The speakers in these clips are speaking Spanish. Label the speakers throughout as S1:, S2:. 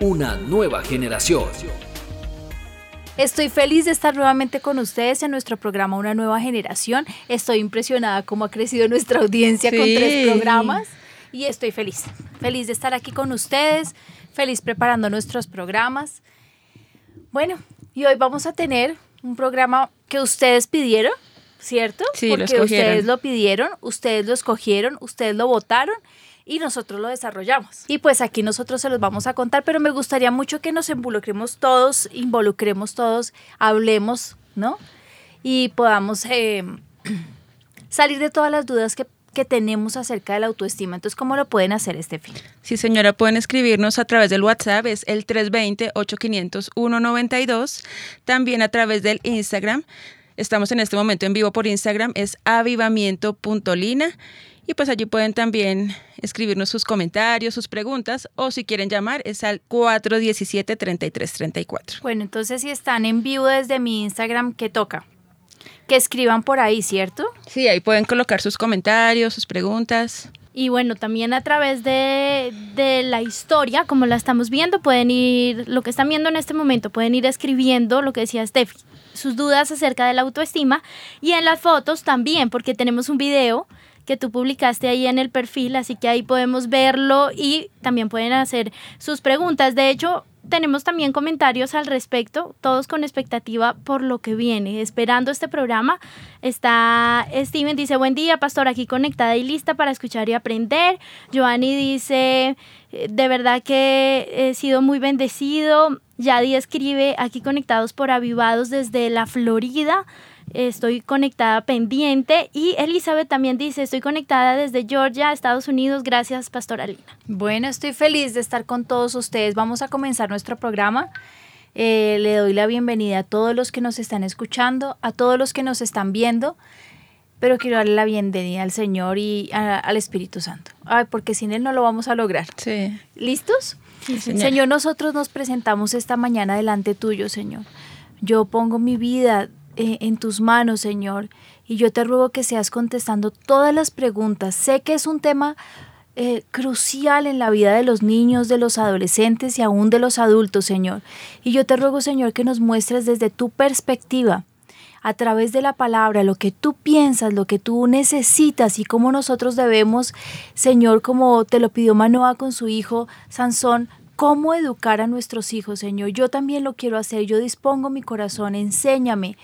S1: Una nueva generación.
S2: Estoy feliz de estar nuevamente con ustedes en nuestro programa Una Nueva Generación. Estoy impresionada cómo ha crecido nuestra audiencia con tres programas y estoy feliz, feliz de estar aquí con ustedes, feliz preparando nuestros programas. Bueno, y hoy vamos a tener un programa que ustedes pidieron, ¿cierto?
S3: Sí,
S2: Porque
S3: lo
S2: ustedes lo pidieron, ustedes lo escogieron, ustedes lo votaron y nosotros lo desarrollamos. Y pues aquí nosotros se los vamos a contar, pero me gustaría mucho que nos involucremos todos, involucremos todos, hablemos, ¿no? Y podamos eh, salir de todas las dudas que, que tenemos acerca de la autoestima. Entonces, ¿cómo lo pueden hacer, Estefi?
S3: Sí, señora, pueden escribirnos a través del WhatsApp, es el 320-850192. También a través del Instagram. Estamos en este momento en vivo por Instagram, es avivamiento.lina. Y pues allí pueden también escribirnos sus comentarios, sus preguntas, o si quieren llamar, es al 417-3334.
S2: Bueno, entonces si están en vivo desde mi Instagram, ¿qué toca? Que escriban por ahí, ¿cierto?
S3: Sí, ahí pueden colocar sus comentarios, sus preguntas.
S4: Y bueno, también a través de, de, la historia, como la estamos viendo, pueden ir, lo que están viendo en este momento, pueden ir escribiendo lo que decía Steffi, sus dudas acerca de la autoestima. Y en las fotos también, porque tenemos un video que tú publicaste ahí en el perfil, así que ahí podemos verlo y también pueden hacer sus preguntas. De hecho, tenemos también comentarios al respecto, todos con expectativa por lo que viene, esperando este programa. Está Steven, dice, buen día, pastor, aquí conectada y lista para escuchar y aprender. Joanny dice, de verdad que he sido muy bendecido. Yadi escribe, aquí conectados por avivados desde la Florida estoy conectada pendiente. Y Elizabeth también dice, estoy conectada desde Georgia, Estados Unidos. Gracias, Pastoralina.
S2: Bueno, estoy feliz de estar con todos ustedes. Vamos a comenzar nuestro programa. Eh, le doy la bienvenida a todos los que nos están escuchando, a todos los que nos están viendo, pero quiero darle la bienvenida al Señor y a, al Espíritu Santo. Ay, porque sin Él no lo vamos a lograr.
S3: Sí.
S2: ¿Listos?
S3: Sí, señor.
S2: Señor, nosotros nos presentamos esta mañana delante tuyo, Señor. Yo pongo mi vida eh, en tus manos, Señor, y yo te ruego que seas contestando todas las preguntas. Sé que es un tema eh, crucial en la vida de los niños, de los adolescentes y aún de los adultos, Señor. Y yo te ruego, Señor, que nos muestres desde tu perspectiva, a través de la palabra, lo que tú piensas, lo que tú necesitas y cómo nosotros debemos, Señor, como te lo pidió Manoa con su hijo Sansón, cómo educar a nuestros hijos, Señor. Yo también lo quiero hacer, yo dispongo mi corazón, enséñame.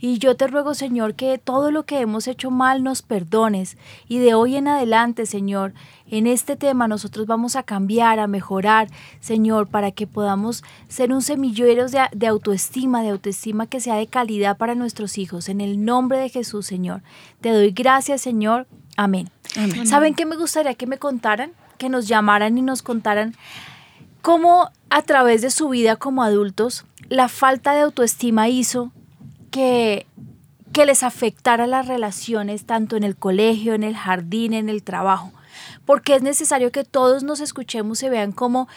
S2: Y yo te ruego, Señor, que todo lo que hemos hecho mal nos perdones. Y de hoy en adelante, Señor, en este tema nosotros vamos a cambiar, a mejorar, Señor, para que podamos ser un semillero de, de, autoestima, de autoestima que sea de calidad para nuestros hijos. En el nombre de Jesús, Señor. Te doy gracias, Señor. Amén.
S3: Amén.
S2: ¿Saben qué me gustaría que me contaran? Que nos llamaran y nos contaran cómo a través de su vida como adultos la falta de autoestima hizo que, que les afectara las relaciones tanto en el colegio, en el jardín, en el trabajo. Porque es necesario que todos nos escuchemos y vean como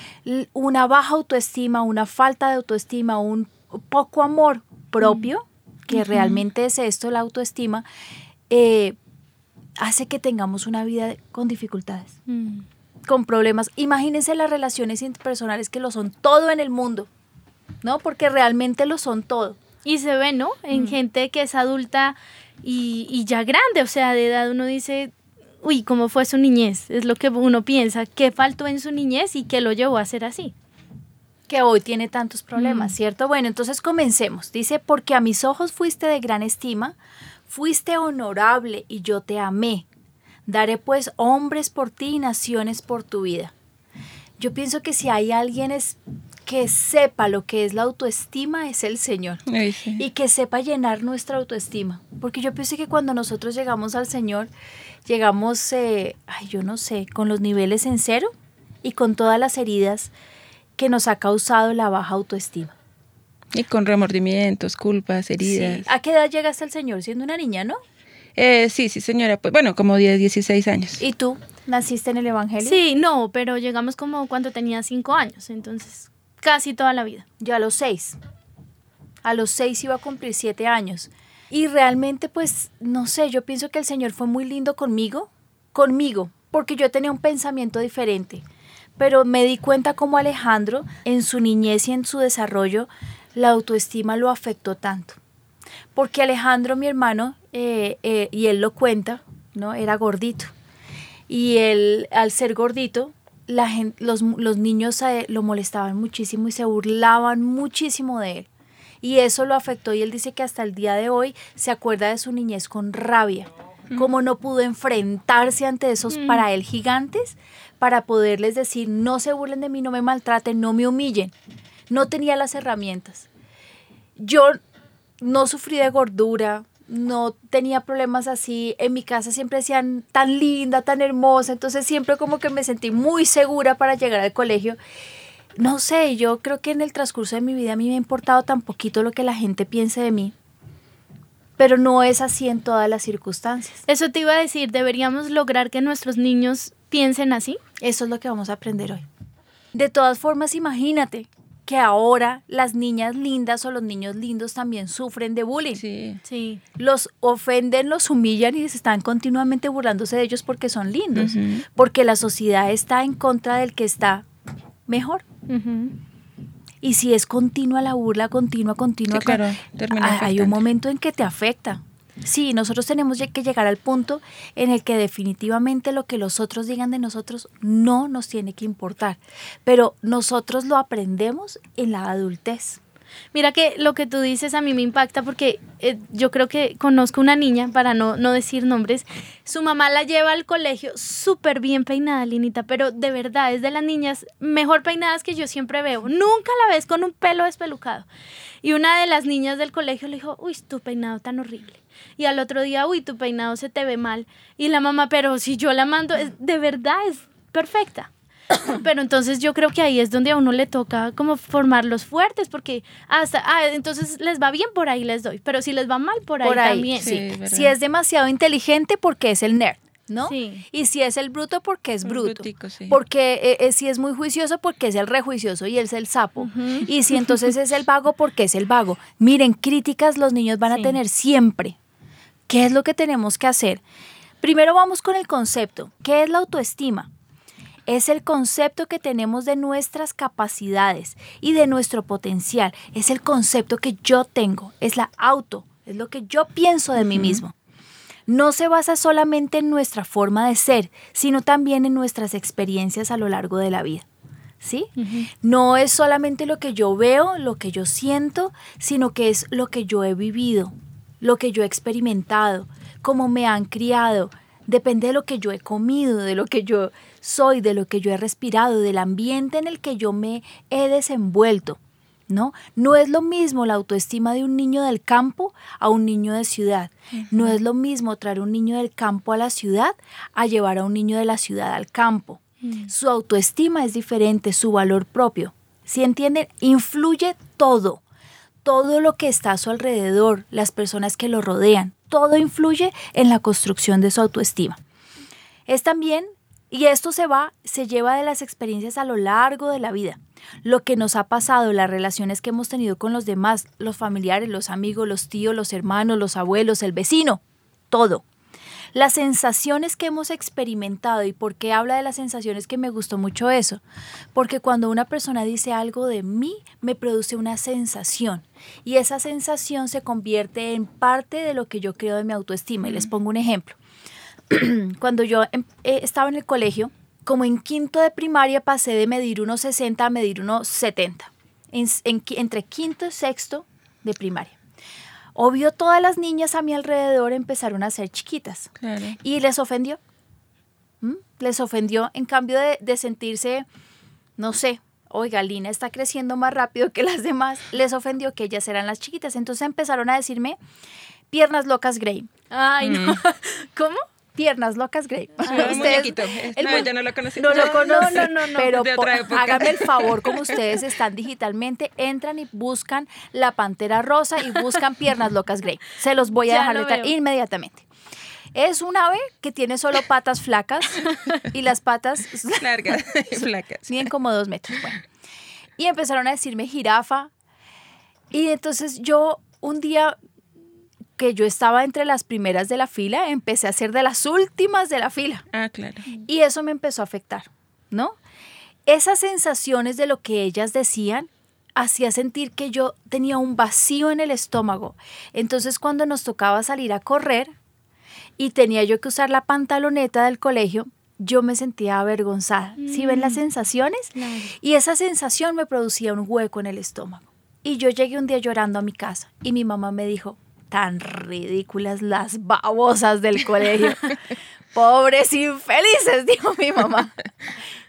S2: una baja autoestima, una falta de autoestima, un poco amor propio, que uh -huh. realmente es esto, la autoestima, eh, hace que tengamos una vida con dificultades, mm. con problemas. Imagínense las relaciones interpersonales que lo son todo en el mundo, ¿no? Porque realmente lo son todo.
S4: Y se ve, ¿no? En mm. gente que es adulta y, y, ya grande, o sea, de edad uno dice, uy, ¿cómo fue su niñez? Es lo que uno piensa, ¿qué faltó en su niñez y qué lo llevó a ser así?
S2: Que hoy tiene tantos problemas, mm. ¿cierto? Bueno, entonces comencemos. Dice, porque a mis ojos fuiste de gran estima, fuiste honorable y yo te amé. Daré pues hombres por ti y naciones por tu vida. Yo pienso que si hay alguien es que sepa lo que es la autoestima es el Señor
S3: Ay, sí.
S2: y que sepa llenar nuestra autoestima. Porque yo pienso que cuando nosotros llegamos al Señor, llegamos, eh, ay, yo no sé, con los niveles en cero y con todas las heridas que nos ha causado la baja autoestima.
S3: Y con remordimientos, culpas, heridas.
S2: Sí. ¿A qué edad llegaste al Señor? Siendo una niña, ¿no?
S3: Eh, sí, sí, señora. Pues bueno, como 10, 16 años.
S2: ¿Y tú? ¿Naciste en el Evangelio?
S4: Sí, no, pero llegamos como cuando tenía cinco años, entonces casi toda la vida.
S2: Yo a los seis. A los seis iba a cumplir siete años. Y realmente, pues, no sé, yo pienso que el Señor fue muy lindo conmigo, conmigo, porque yo tenía un pensamiento diferente. Pero me di cuenta como Alejandro, en su niñez y en su desarrollo, la autoestima lo afectó tanto. Porque Alejandro, mi hermano, eh, eh, y él lo cuenta, ¿no? Era gordito. Y él, al ser gordito, la gente, los, los niños lo molestaban muchísimo y se burlaban muchísimo de él. Y eso lo afectó y él dice que hasta el día de hoy se acuerda de su niñez con rabia, como no pudo enfrentarse ante esos
S4: Mm.
S2: para él gigantes, para poderles decir, no se burlen de mí, no me maltraten, no me humillen. No tenía las herramientas. Yo no sufrí de gordura, no tenía problemas así. En mi casa siempre decían tan linda, tan hermosa, entonces siempre como que me sentí muy segura para llegar al colegio. No sé, yo creo que en el transcurso de mi vida a mí me ha importado tan poquito lo que la gente piense de mí, pero no es así en todas las circunstancias.
S4: Eso te iba a decir, deberíamos lograr que nuestros niños piensen así.
S2: Eso es lo que vamos a aprender hoy. De todas formas, imagínate que ahora las niñas lindas o los niños lindos también sufren de bullying.
S3: Sí.
S4: Sí.
S2: Los ofenden, los humillan y se están continuamente burlándose de ellos porque son lindos, porque la sociedad está en contra del que está mejor. Y si es continua la burla, continua, continua,
S3: Sí, claro, termina
S2: hay- un momento en que te afecta. Sí, nosotros tenemos que llegar al punto en el que definitivamente lo que los otros digan de nosotros no nos tiene que importar, pero nosotros lo aprendemos en la adultez.
S4: Mira que lo que tú dices a mí me impacta porque eh, yo creo que conozco una niña, para no, no decir nombres, su mamá la lleva al colegio súper bien peinada, Linita, pero de verdad es de las niñas mejor peinadas que yo siempre veo. Nunca la ves con un pelo despelucado. Y una de las niñas del colegio le dijo, uy, tu peinado tan horrible. Y al otro día, uy, tu peinado se te ve mal. Y la mamá, pero si yo la mando, es- de verdad es perfecta. Pero entonces yo creo que ahí es donde a uno le toca como formarlos fuertes, porque hasta, ah, entonces les va bien por ahí les doy, pero si les va mal por ahí,
S2: Por ahí,
S4: también.
S3: sí.
S2: Si es demasiado inteligente, porque es el nerd, ¿no?
S4: Sí.
S2: Y si es el bruto, porque es bruto.
S3: brutico, sí.
S2: Porque eh, eh, si es muy juicioso, porque es el rejuicioso y él es el sapo. Y si entonces es el vago, porque es el vago. Miren, críticas los niños van
S4: Sí.
S2: a tener siempre. ¿Qué es lo que tenemos que hacer? Primero vamos con el concepto. ¿Qué es la autoestima? Es el concepto que tenemos de nuestras capacidades y de nuestro potencial. Es el concepto que yo tengo. Es la auto. Es lo que yo pienso de mí mismo no se basa solamente en nuestra forma de ser, sino también en nuestras experiencias a lo largo de la vida. ¿Sí? No es solamente lo que yo veo, lo que yo siento, sino que es lo que yo he vivido, lo que yo he experimentado, cómo me han criado. Depende de lo que yo he comido, de lo que yo soy, de lo que yo he respirado, del ambiente en el que yo me he desenvuelto. ¿no? No es lo mismo la autoestima de un niño del campo a un niño de ciudad. No es lo mismo traer un niño del campo a la ciudad a llevar a un niño de la ciudad al campo. Su autoestima es diferente, su valor propio. Si entienden, influye todo. Todo lo que está a su alrededor, las personas que lo rodean, todo influye en la construcción de su autoestima. Es también, y esto se va, se lleva de las experiencias a lo largo de la vida lo que nos ha pasado, las relaciones que hemos tenido con los demás, los familiares, los amigos, los tíos, los hermanos, los abuelos, el vecino, todo. Las sensaciones que hemos experimentado y por qué habla de las sensaciones que me gustó mucho eso, porque cuando una persona dice algo de mí, me produce una sensación y esa sensación se convierte en parte de lo que yo creo de mi autoestima. Y les pongo un ejemplo. cuando yo em, eh, estaba en el colegio, como en quinto de primaria pasé de medir unos 60 a medir unos 70, en, en, entre quinto y sexto de primaria. Obvio, todas las niñas a mi alrededor empezaron a ser chiquitas
S3: Claro.
S2: y les ofendió. ¿Mm? Les ofendió en cambio de, de sentirse, no sé, oiga, Lina está creciendo más rápido que las demás, les ofendió que ellas eran las chiquitas. Entonces empezaron a decirme piernas locas Grey.
S4: Ay, no. ¿Cómo?
S2: Piernas Locas Grey.
S3: Ah,
S2: Ustedes- el
S3: No, yo no lo conocí.
S2: No lo conocen,
S4: no, no, no,
S2: pero háganme el favor, como ustedes están digitalmente, entran y buscan la Pantera Rosa y buscan Piernas Locas Grey. Se los voy a
S4: Ya
S2: dejar de
S4: veo.
S2: inmediatamente. Es un ave que tiene solo patas flacas y las patas
S3: Largas y flacas.
S2: miden como dos metros. Bueno. Y empezaron a decirme jirafa. Y entonces yo un día que yo estaba entre las primeras de la fila, empecé a ser de las últimas de la fila.
S3: Ah, claro.
S2: Y eso me empezó a afectar, ¿no? Esas sensaciones de lo que ellas decían hacía sentir que yo tenía un vacío en el estómago. Entonces cuando nos tocaba salir a correr y tenía yo que usar la pantaloneta del colegio, yo me sentía avergonzada. ¿Sí ven las sensaciones?
S4: Claro.
S2: Y esa sensación me producía un hueco en el estómago. Y yo llegué un día llorando a mi casa y mi mamá me dijo, tan ridículas las babosas del colegio. Pobres infelices, dijo mi mamá.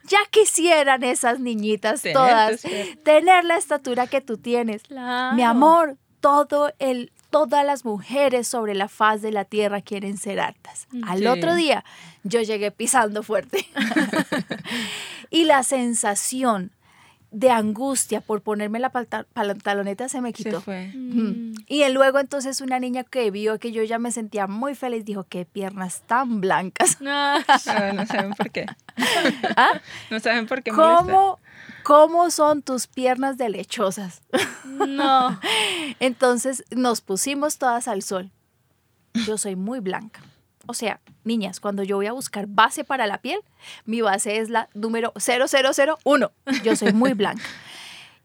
S2: Ya quisieran esas niñitas
S3: Tener
S2: todas tener la estatura que tú tienes.
S4: Claro.
S2: Mi amor, todo el, todas las mujeres sobre la faz de la tierra quieren ser altas. Al otro día yo llegué pisando fuerte. y la sensación de angustia por ponerme la pantaloneta se me
S3: Se
S2: quitó.
S3: fue.
S2: Mm. Y luego entonces una niña que vio que yo ya me sentía muy feliz dijo, qué piernas tan blancas.
S4: No.
S3: Ah, no saben por qué.
S2: ¿Ah?
S3: No saben por qué molesta.
S2: ¿Cómo, ¿Cómo son tus piernas de lechosas?
S4: No.
S2: Entonces nos pusimos todas al sol. Yo soy muy blanca. O sea, niñas, cuando yo voy a buscar base para la piel, mi base es la número 0001. Yo soy muy blanca.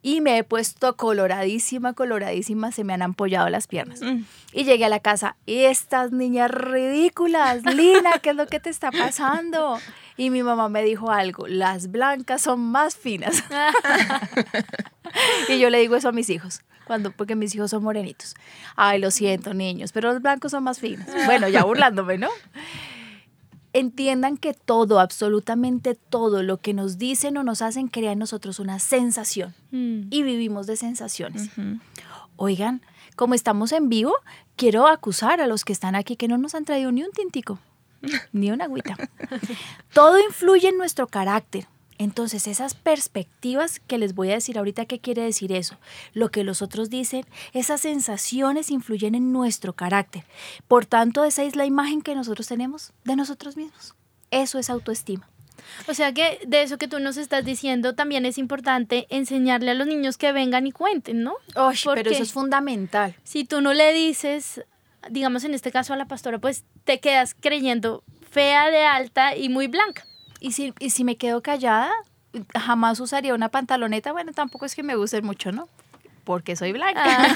S2: Y me he puesto coloradísima, coloradísima, se me han ampollado las piernas.
S3: Mm.
S2: Y llegué a la casa, y estas niñas ridículas, Lina, ¿qué es lo que te está pasando? Y mi mamá me dijo algo, las blancas son más finas. y yo le digo eso a mis hijos, cuando, porque mis hijos son morenitos. Ay, lo siento, niños, pero los blancos son más finos. Bueno, ya burlándome, ¿no? Entiendan que todo, absolutamente todo lo que nos dicen o nos hacen crea en nosotros una sensación
S4: Mm.
S2: y vivimos de sensaciones. Oigan, como estamos en vivo, quiero acusar a los que están aquí que no nos han traído ni un tintico, ni una agüita. Todo influye en nuestro carácter. Entonces, esas perspectivas que les voy a decir ahorita, ¿qué quiere decir eso? Lo que los otros dicen, esas sensaciones influyen en nuestro carácter. Por tanto, esa es la imagen que nosotros tenemos de nosotros mismos. Eso es autoestima.
S4: O sea que de eso que tú nos estás diciendo también es importante enseñarle a los niños que vengan y cuenten, ¿no? ¿Por
S2: pero eso es fundamental.
S4: Si tú no le dices, digamos en este caso a la pastora, pues te quedas creyendo fea de alta y muy blanca.
S2: Y si, y si me quedo callada, jamás usaría una pantaloneta. Bueno, tampoco es que me gusten mucho, ¿no? Porque soy blanca.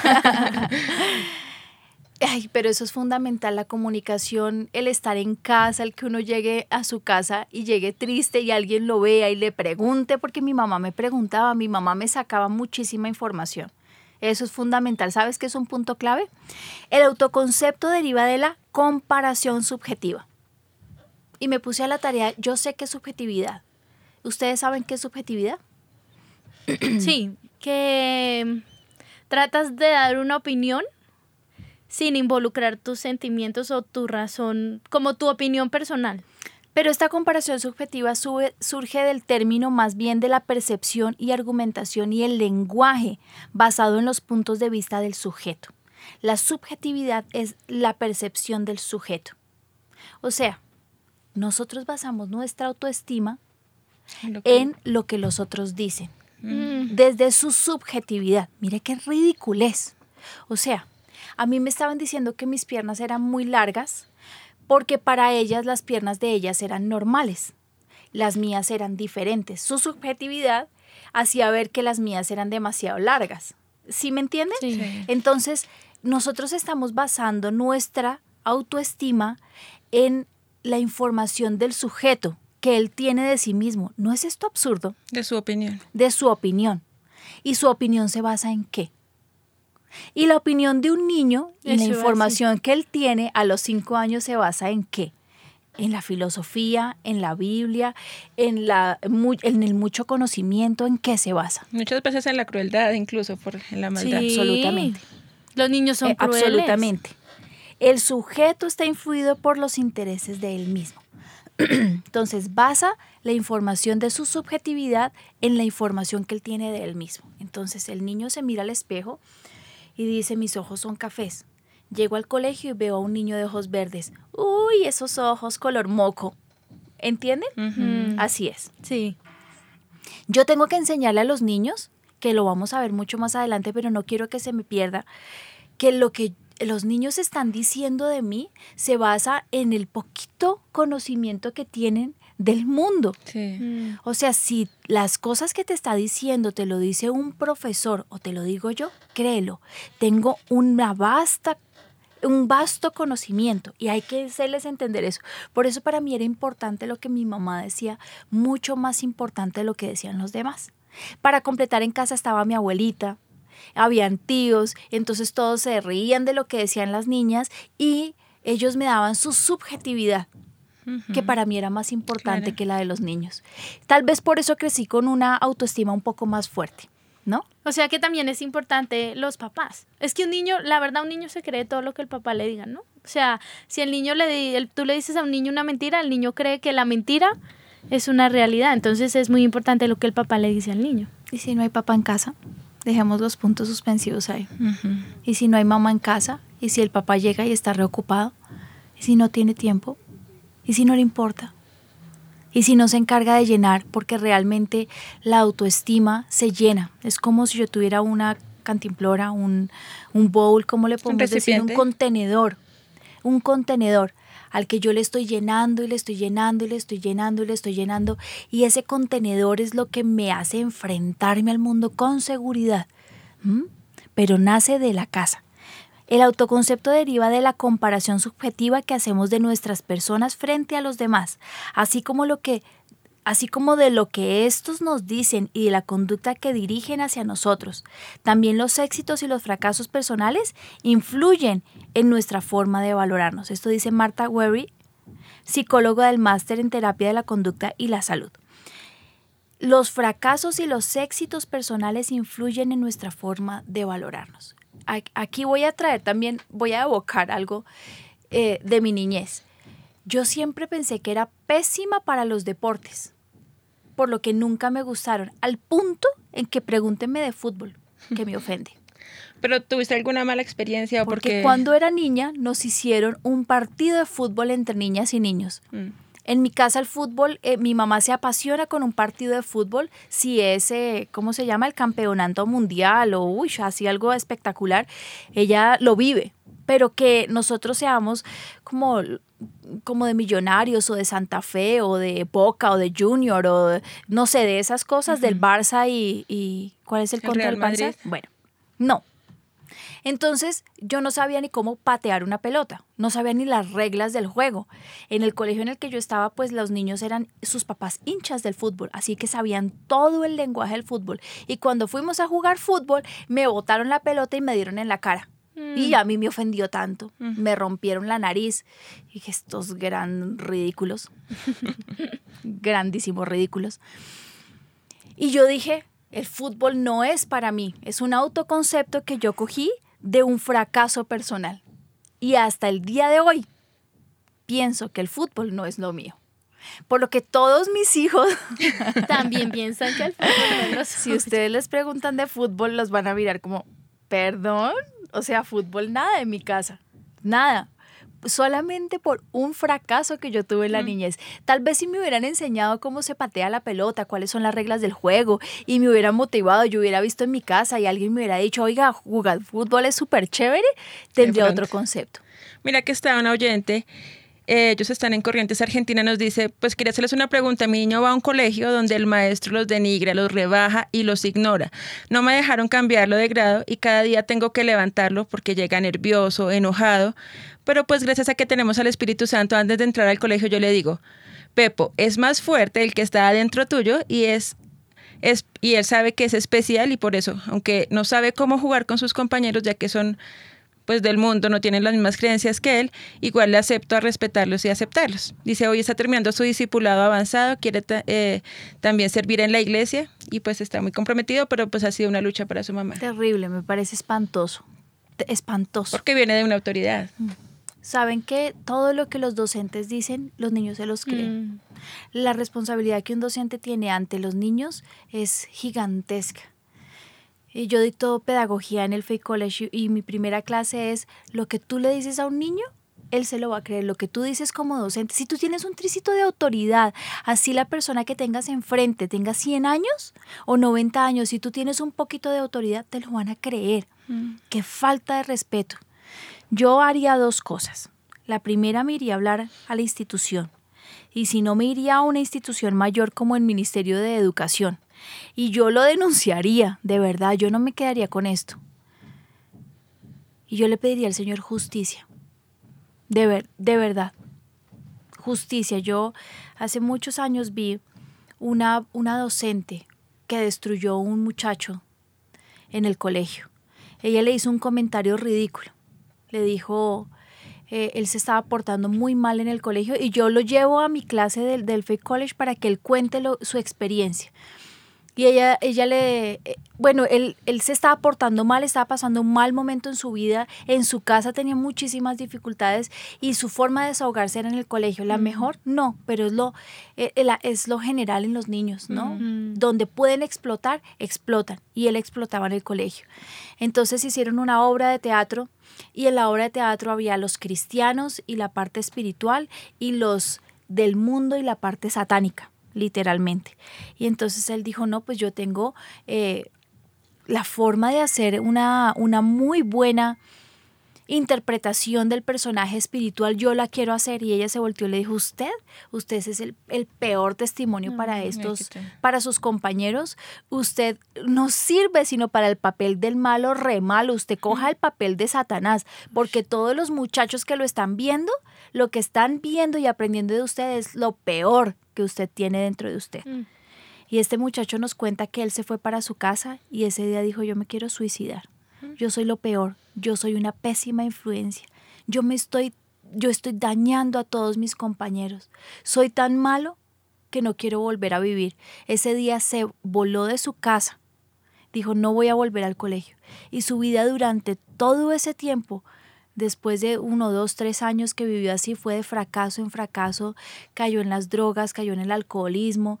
S2: Ay, pero eso es fundamental, la comunicación, el estar en casa, el que uno llegue a su casa y llegue triste y alguien lo vea y le pregunte, porque mi mamá me preguntaba, mi mamá me sacaba muchísima información. Eso es fundamental. ¿Sabes qué es un punto clave? El autoconcepto deriva de la comparación subjetiva. Y me puse a la tarea, yo sé qué es subjetividad. ¿Ustedes saben qué es subjetividad?
S4: Sí, que mm, tratas de dar una opinión sin involucrar tus sentimientos o tu razón, como tu opinión personal.
S2: Pero esta comparación subjetiva sube- surge del término más bien de la percepción y argumentación y el lenguaje basado en los puntos de vista del sujeto. La subjetividad es la percepción del sujeto. O sea, nosotros basamos nuestra autoestima
S3: Lo que-
S2: en lo que los otros dicen,
S4: Mm.
S2: desde su subjetividad. Mire qué ridiculez. O sea, a mí me estaban diciendo que mis piernas eran muy largas porque para ellas las piernas de ellas eran normales. Las mías eran diferentes. Su subjetividad hacía ver que las mías eran demasiado largas. ¿Sí me entienden?
S4: Sí.
S2: Entonces, nosotros estamos basando nuestra autoestima en la información del sujeto que él tiene de sí mismo. ¿No es esto absurdo?
S3: De su opinión.
S2: De su opinión. ¿Y su opinión se basa en qué? Y la opinión de un niño y
S4: Eso
S2: la información que él tiene a los cinco años se basa en qué? En la filosofía, en la Biblia, en, la, mu- en el mucho conocimiento, ¿en qué se basa?
S3: Muchas veces en la crueldad, incluso por en la maldad.
S4: Sí.
S2: absolutamente.
S4: Los niños son
S2: Eh,
S4: crueles.
S2: absolutamente. El sujeto está influido por los intereses de él mismo. Entonces basa la información de su subjetividad en la información que él tiene de él mismo. Entonces el niño se mira al espejo y dice, mis ojos son cafés. Llego al colegio y veo a un niño de ojos verdes. Uy, esos ojos color moco. ¿Entienden? Así es.
S4: Sí.
S2: Yo tengo que enseñarle a los niños, que lo vamos a ver mucho más adelante, pero no quiero que se me pierda, que lo que los niños están diciendo de mí se basa en el poquito conocimiento que tienen del mundo.
S3: Sí.
S2: O sea, si las cosas que te está diciendo te lo dice un profesor o te lo digo yo, créelo. Tengo una vasta un vasto conocimiento y hay que hacerles entender eso. Por eso para mí era importante lo que mi mamá decía, mucho más importante de lo que decían los demás. Para completar en casa estaba mi abuelita, habían tíos, entonces todos se reían de lo que decían las niñas y ellos me daban su subjetividad que para mí era más importante
S3: Claro.
S2: que la de los niños. Tal vez por eso crecí con una autoestima un poco más fuerte, ¿no?
S4: O sea que también es importante los papás. Es que un niño, la verdad, un niño se cree todo lo que el papá le diga, ¿no? O sea, si el niño le di- el- tú le dices a un niño una mentira, el niño cree que la mentira es una realidad. Entonces es muy importante lo que el papá le dice al niño.
S2: ¿Y si no hay papá en casa? Dejemos los puntos suspensivos ahí. ¿Y si no hay mamá en casa? ¿Y si el papá llega y está reocupado? ¿Y si no tiene tiempo? ¿Y si no le importa? ¿Y si no se encarga de llenar? Porque realmente la autoestima se llena. Es como si yo tuviera una cantimplora, un, un bowl, ¿cómo le podemos decir? Un contenedor. Un contenedor al que yo le estoy llenando y le estoy llenando y le estoy llenando y le estoy llenando. Y ese contenedor es lo que me hace enfrentarme al mundo con seguridad. Pero nace de la casa. El autoconcepto deriva de la comparación subjetiva que hacemos de nuestras personas frente a los demás, así como lo que así como de lo que estos nos dicen y de la conducta que dirigen hacia nosotros. También los éxitos y los fracasos personales influyen en nuestra forma de valorarnos. Esto dice Marta Wery, psicóloga del máster en terapia de la conducta y la salud. Los fracasos y los éxitos personales influyen en nuestra forma de valorarnos. Aquí voy a traer también, voy a evocar algo eh, de mi niñez. Yo siempre pensé que era pésima para los deportes, por lo que nunca me gustaron, al punto en que pregúntenme de fútbol, que me ofende.
S3: Pero tuviste alguna mala experiencia o
S2: Porque
S3: porque
S2: cuando era niña nos hicieron un partido de fútbol entre niñas y niños.
S3: Mm.
S2: En mi casa el fútbol, eh, mi mamá se apasiona con un partido de fútbol, si es, eh, ¿cómo se llama? El campeonato mundial o, uy, así algo espectacular, ella lo vive. Pero que nosotros seamos como, como de millonarios o de Santa Fe o de Boca o de Junior o de- no sé, de esas cosas del Barça y, y ¿cuál es el,
S3: El
S2: contra del Barça?
S3: Madrid.
S2: Bueno, no. Entonces yo no sabía ni cómo patear una pelota, no sabía ni las reglas del juego. En el colegio en el que yo estaba, pues los niños eran sus papás hinchas del fútbol, así que sabían todo el lenguaje del fútbol. Y cuando fuimos a jugar fútbol, me botaron la pelota y me dieron en la cara. Y a mí me ofendió tanto, me rompieron la nariz. Y dije, estos gran ridículos, grandísimos ridículos. Y yo dije, el fútbol no es para mí, es un autoconcepto que yo cogí de un fracaso personal. Y hasta el día de hoy pienso que el fútbol no es lo mío. Por lo que todos mis hijos,
S4: También piensan que el fútbol no es lo
S2: si ustedes les preguntan de fútbol, los van a mirar como, perdón, o sea, fútbol nada en mi casa, nada. Solamente por un fracaso que yo tuve en la niñez. Tal vez si me hubieran enseñado cómo se patea la pelota, cuáles son las reglas del juego, y me hubieran motivado, yo hubiera visto en mi casa y alguien me hubiera dicho, oiga, jugar fútbol es súper chévere, tendría otro concepto.
S3: Mira que está una oyente, eh, ellos están en Corrientes, Argentina, nos dice, pues quería hacerles una pregunta, mi niño va a un colegio donde el maestro los denigra, los rebaja y los ignora. No me dejaron cambiarlo de grado y cada día tengo que levantarlo porque llega nervioso, enojado, pero pues gracias a que tenemos al Espíritu Santo antes de entrar al colegio yo le digo, Pepo, es más fuerte el que está adentro tuyo y es es, y él sabe que es especial y por eso, aunque no sabe cómo jugar con sus compañeros, ya que son pues del mundo, no tienen las mismas creencias que él, igual le acepto a respetarlos y aceptarlos. Dice, hoy está terminando su discipulado avanzado, quiere ta- eh, también servir en la iglesia y pues está muy comprometido, pero pues ha sido una lucha para su mamá,
S2: Terrible, me parece espantoso. Espantoso.
S3: porque viene de una autoridad.
S2: saben que todo lo que los docentes dicen, los niños se los creen.
S4: Mm.
S2: La responsabilidad que un docente tiene ante los niños es gigantesca. Y yo dicto pedagogía en el Faith College y, y mi primera clase es lo que tú le dices a un niño, él se lo va a creer. Lo que tú dices como docente, si tú tienes un tricito de autoridad, así la persona que tengas enfrente tenga 100 años o 90 años, si tú tienes un poquito de autoridad, te lo van a creer. Qué falta de respeto. Yo haría dos cosas. La primera me iría a hablar a la institución. Y si no, me iría a una institución mayor como el Ministerio de Educación. Y yo lo denunciaría, de verdad, yo no me quedaría con esto. Y yo le pediría al Señor justicia. De, ver, de verdad. Justicia. Yo hace muchos años vi una, una docente que destruyó a un muchacho en el colegio. Ella le hizo un comentario ridículo. Le dijo, eh, él se estaba portando muy mal en el colegio y yo lo llevo a mi clase del, del Faith College para que él cuente su experiencia. Y ella, ella le, eh, bueno, él, él se estaba portando mal, estaba pasando un mal momento en su vida, en su casa tenía muchísimas dificultades y su forma de desahogarse era en el colegio. La mejor, no, pero es lo, eh, eh, es lo general en los niños, ¿no? Donde pueden explotar, explotan. Y él explotaba en el colegio. Entonces hicieron una obra de teatro y en la obra de teatro había los cristianos y la parte espiritual y los del mundo y la parte satánica literalmente. Y entonces él dijo, no, pues yo tengo eh, la forma de hacer una, una muy buena interpretación del personaje espiritual, yo la quiero hacer. Y ella se volteó y le dijo, usted, usted es el, el peor testimonio para estos, para sus compañeros. Usted no sirve sino para el papel del malo re malo. Usted coja el papel de Satanás, porque todos los muchachos que lo están viendo, lo que están viendo y aprendiendo de usted es lo peor que usted tiene dentro de usted.
S4: Mm.
S2: Y este muchacho nos cuenta que él se fue para su casa y ese día dijo, yo me quiero suicidar. Yo soy lo peor, yo soy una pésima influencia. Yo me estoy yo estoy dañando a todos mis compañeros. Soy tan malo que no quiero volver a vivir. Ese día se voló de su casa. Dijo, no voy a volver al colegio. Y su vida durante todo ese tiempo, después de uno, dos, tres años que vivió así, fue de fracaso en fracaso, cayó en las drogas, cayó en el alcoholismo.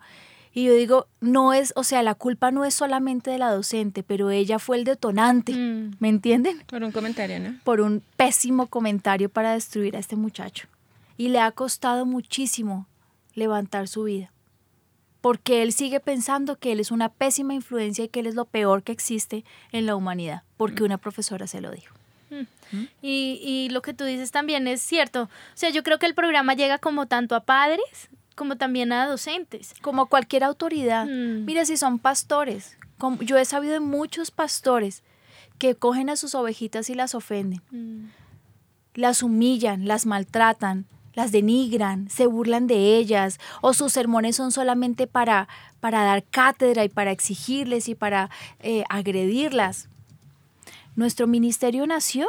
S2: Y yo digo, no es, o sea, la culpa no es solamente de la docente, pero ella fue el detonante,
S4: Mm.
S2: ¿me entienden?
S3: Por un comentario, ¿no?
S2: Por un pésimo comentario para destruir a este muchacho. Y le ha costado muchísimo levantar su vida. Porque él sigue pensando que él es una pésima influencia y que él es lo peor que existe en la humanidad, porque una profesora se lo dijo.
S4: Y, y lo que tú dices también es cierto. O sea, yo creo que el programa llega como tanto a padres como también a docentes.
S2: Como cualquier autoridad.
S4: Mm.
S2: Mira, si son pastores, como- yo he sabido de muchos pastores que cogen a sus ovejitas y las ofenden.
S4: Mm.
S2: las humillan, las maltratan, las denigran, se burlan de ellas, o sus sermones son solamente para, para dar cátedra y para exigirles y para eh, agredirlas. Nuestro ministerio nació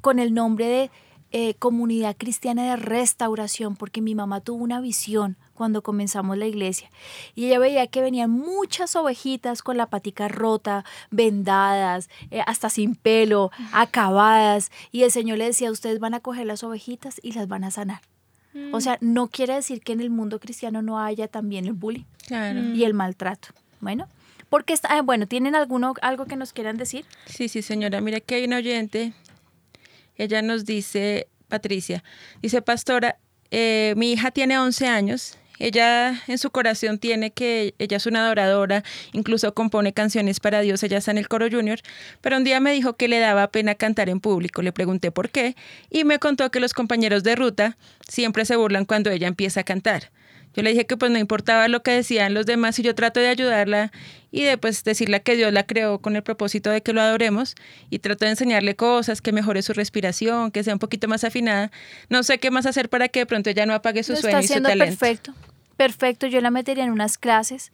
S2: con el nombre de eh, Comunidad Cristiana de Restauración, porque mi mamá tuvo una visión cuando comenzamos la iglesia. Y ella veía que venían muchas ovejitas con la patica rota, vendadas, eh, hasta sin pelo, acabadas. Y el Señor le decía, ustedes van a coger las ovejitas y las van a sanar. O sea, no quiere decir que en el mundo cristiano no haya también el bullying
S3: Claro.
S2: y el maltrato. Bueno, porque está, ah, bueno, ¿tienen alguno, algo que nos quieran decir?
S3: Sí, sí, señora. Mira que hay una oyente. Ella nos dice, Patricia, dice, pastora, eh, mi hija tiene 11 años. Ella en su corazón tiene que ella es una adoradora, incluso compone canciones para Dios, ella está en el coro junior, pero un día me dijo que le daba pena cantar en público, le pregunté por qué y me contó que los compañeros de ruta siempre se burlan cuando ella empieza a cantar. Yo le dije que pues no importaba lo que decían los demás y yo trato de ayudarla y de pues decirle que Dios la creó con el propósito de que lo adoremos y trato de enseñarle cosas, que mejore su respiración, que sea un poquito más afinada. No sé qué más hacer para que de pronto ella no apague su
S2: Lo
S3: sueño
S2: está
S3: y su talento.
S2: perfecto. Perfecto, yo la metería en unas clases.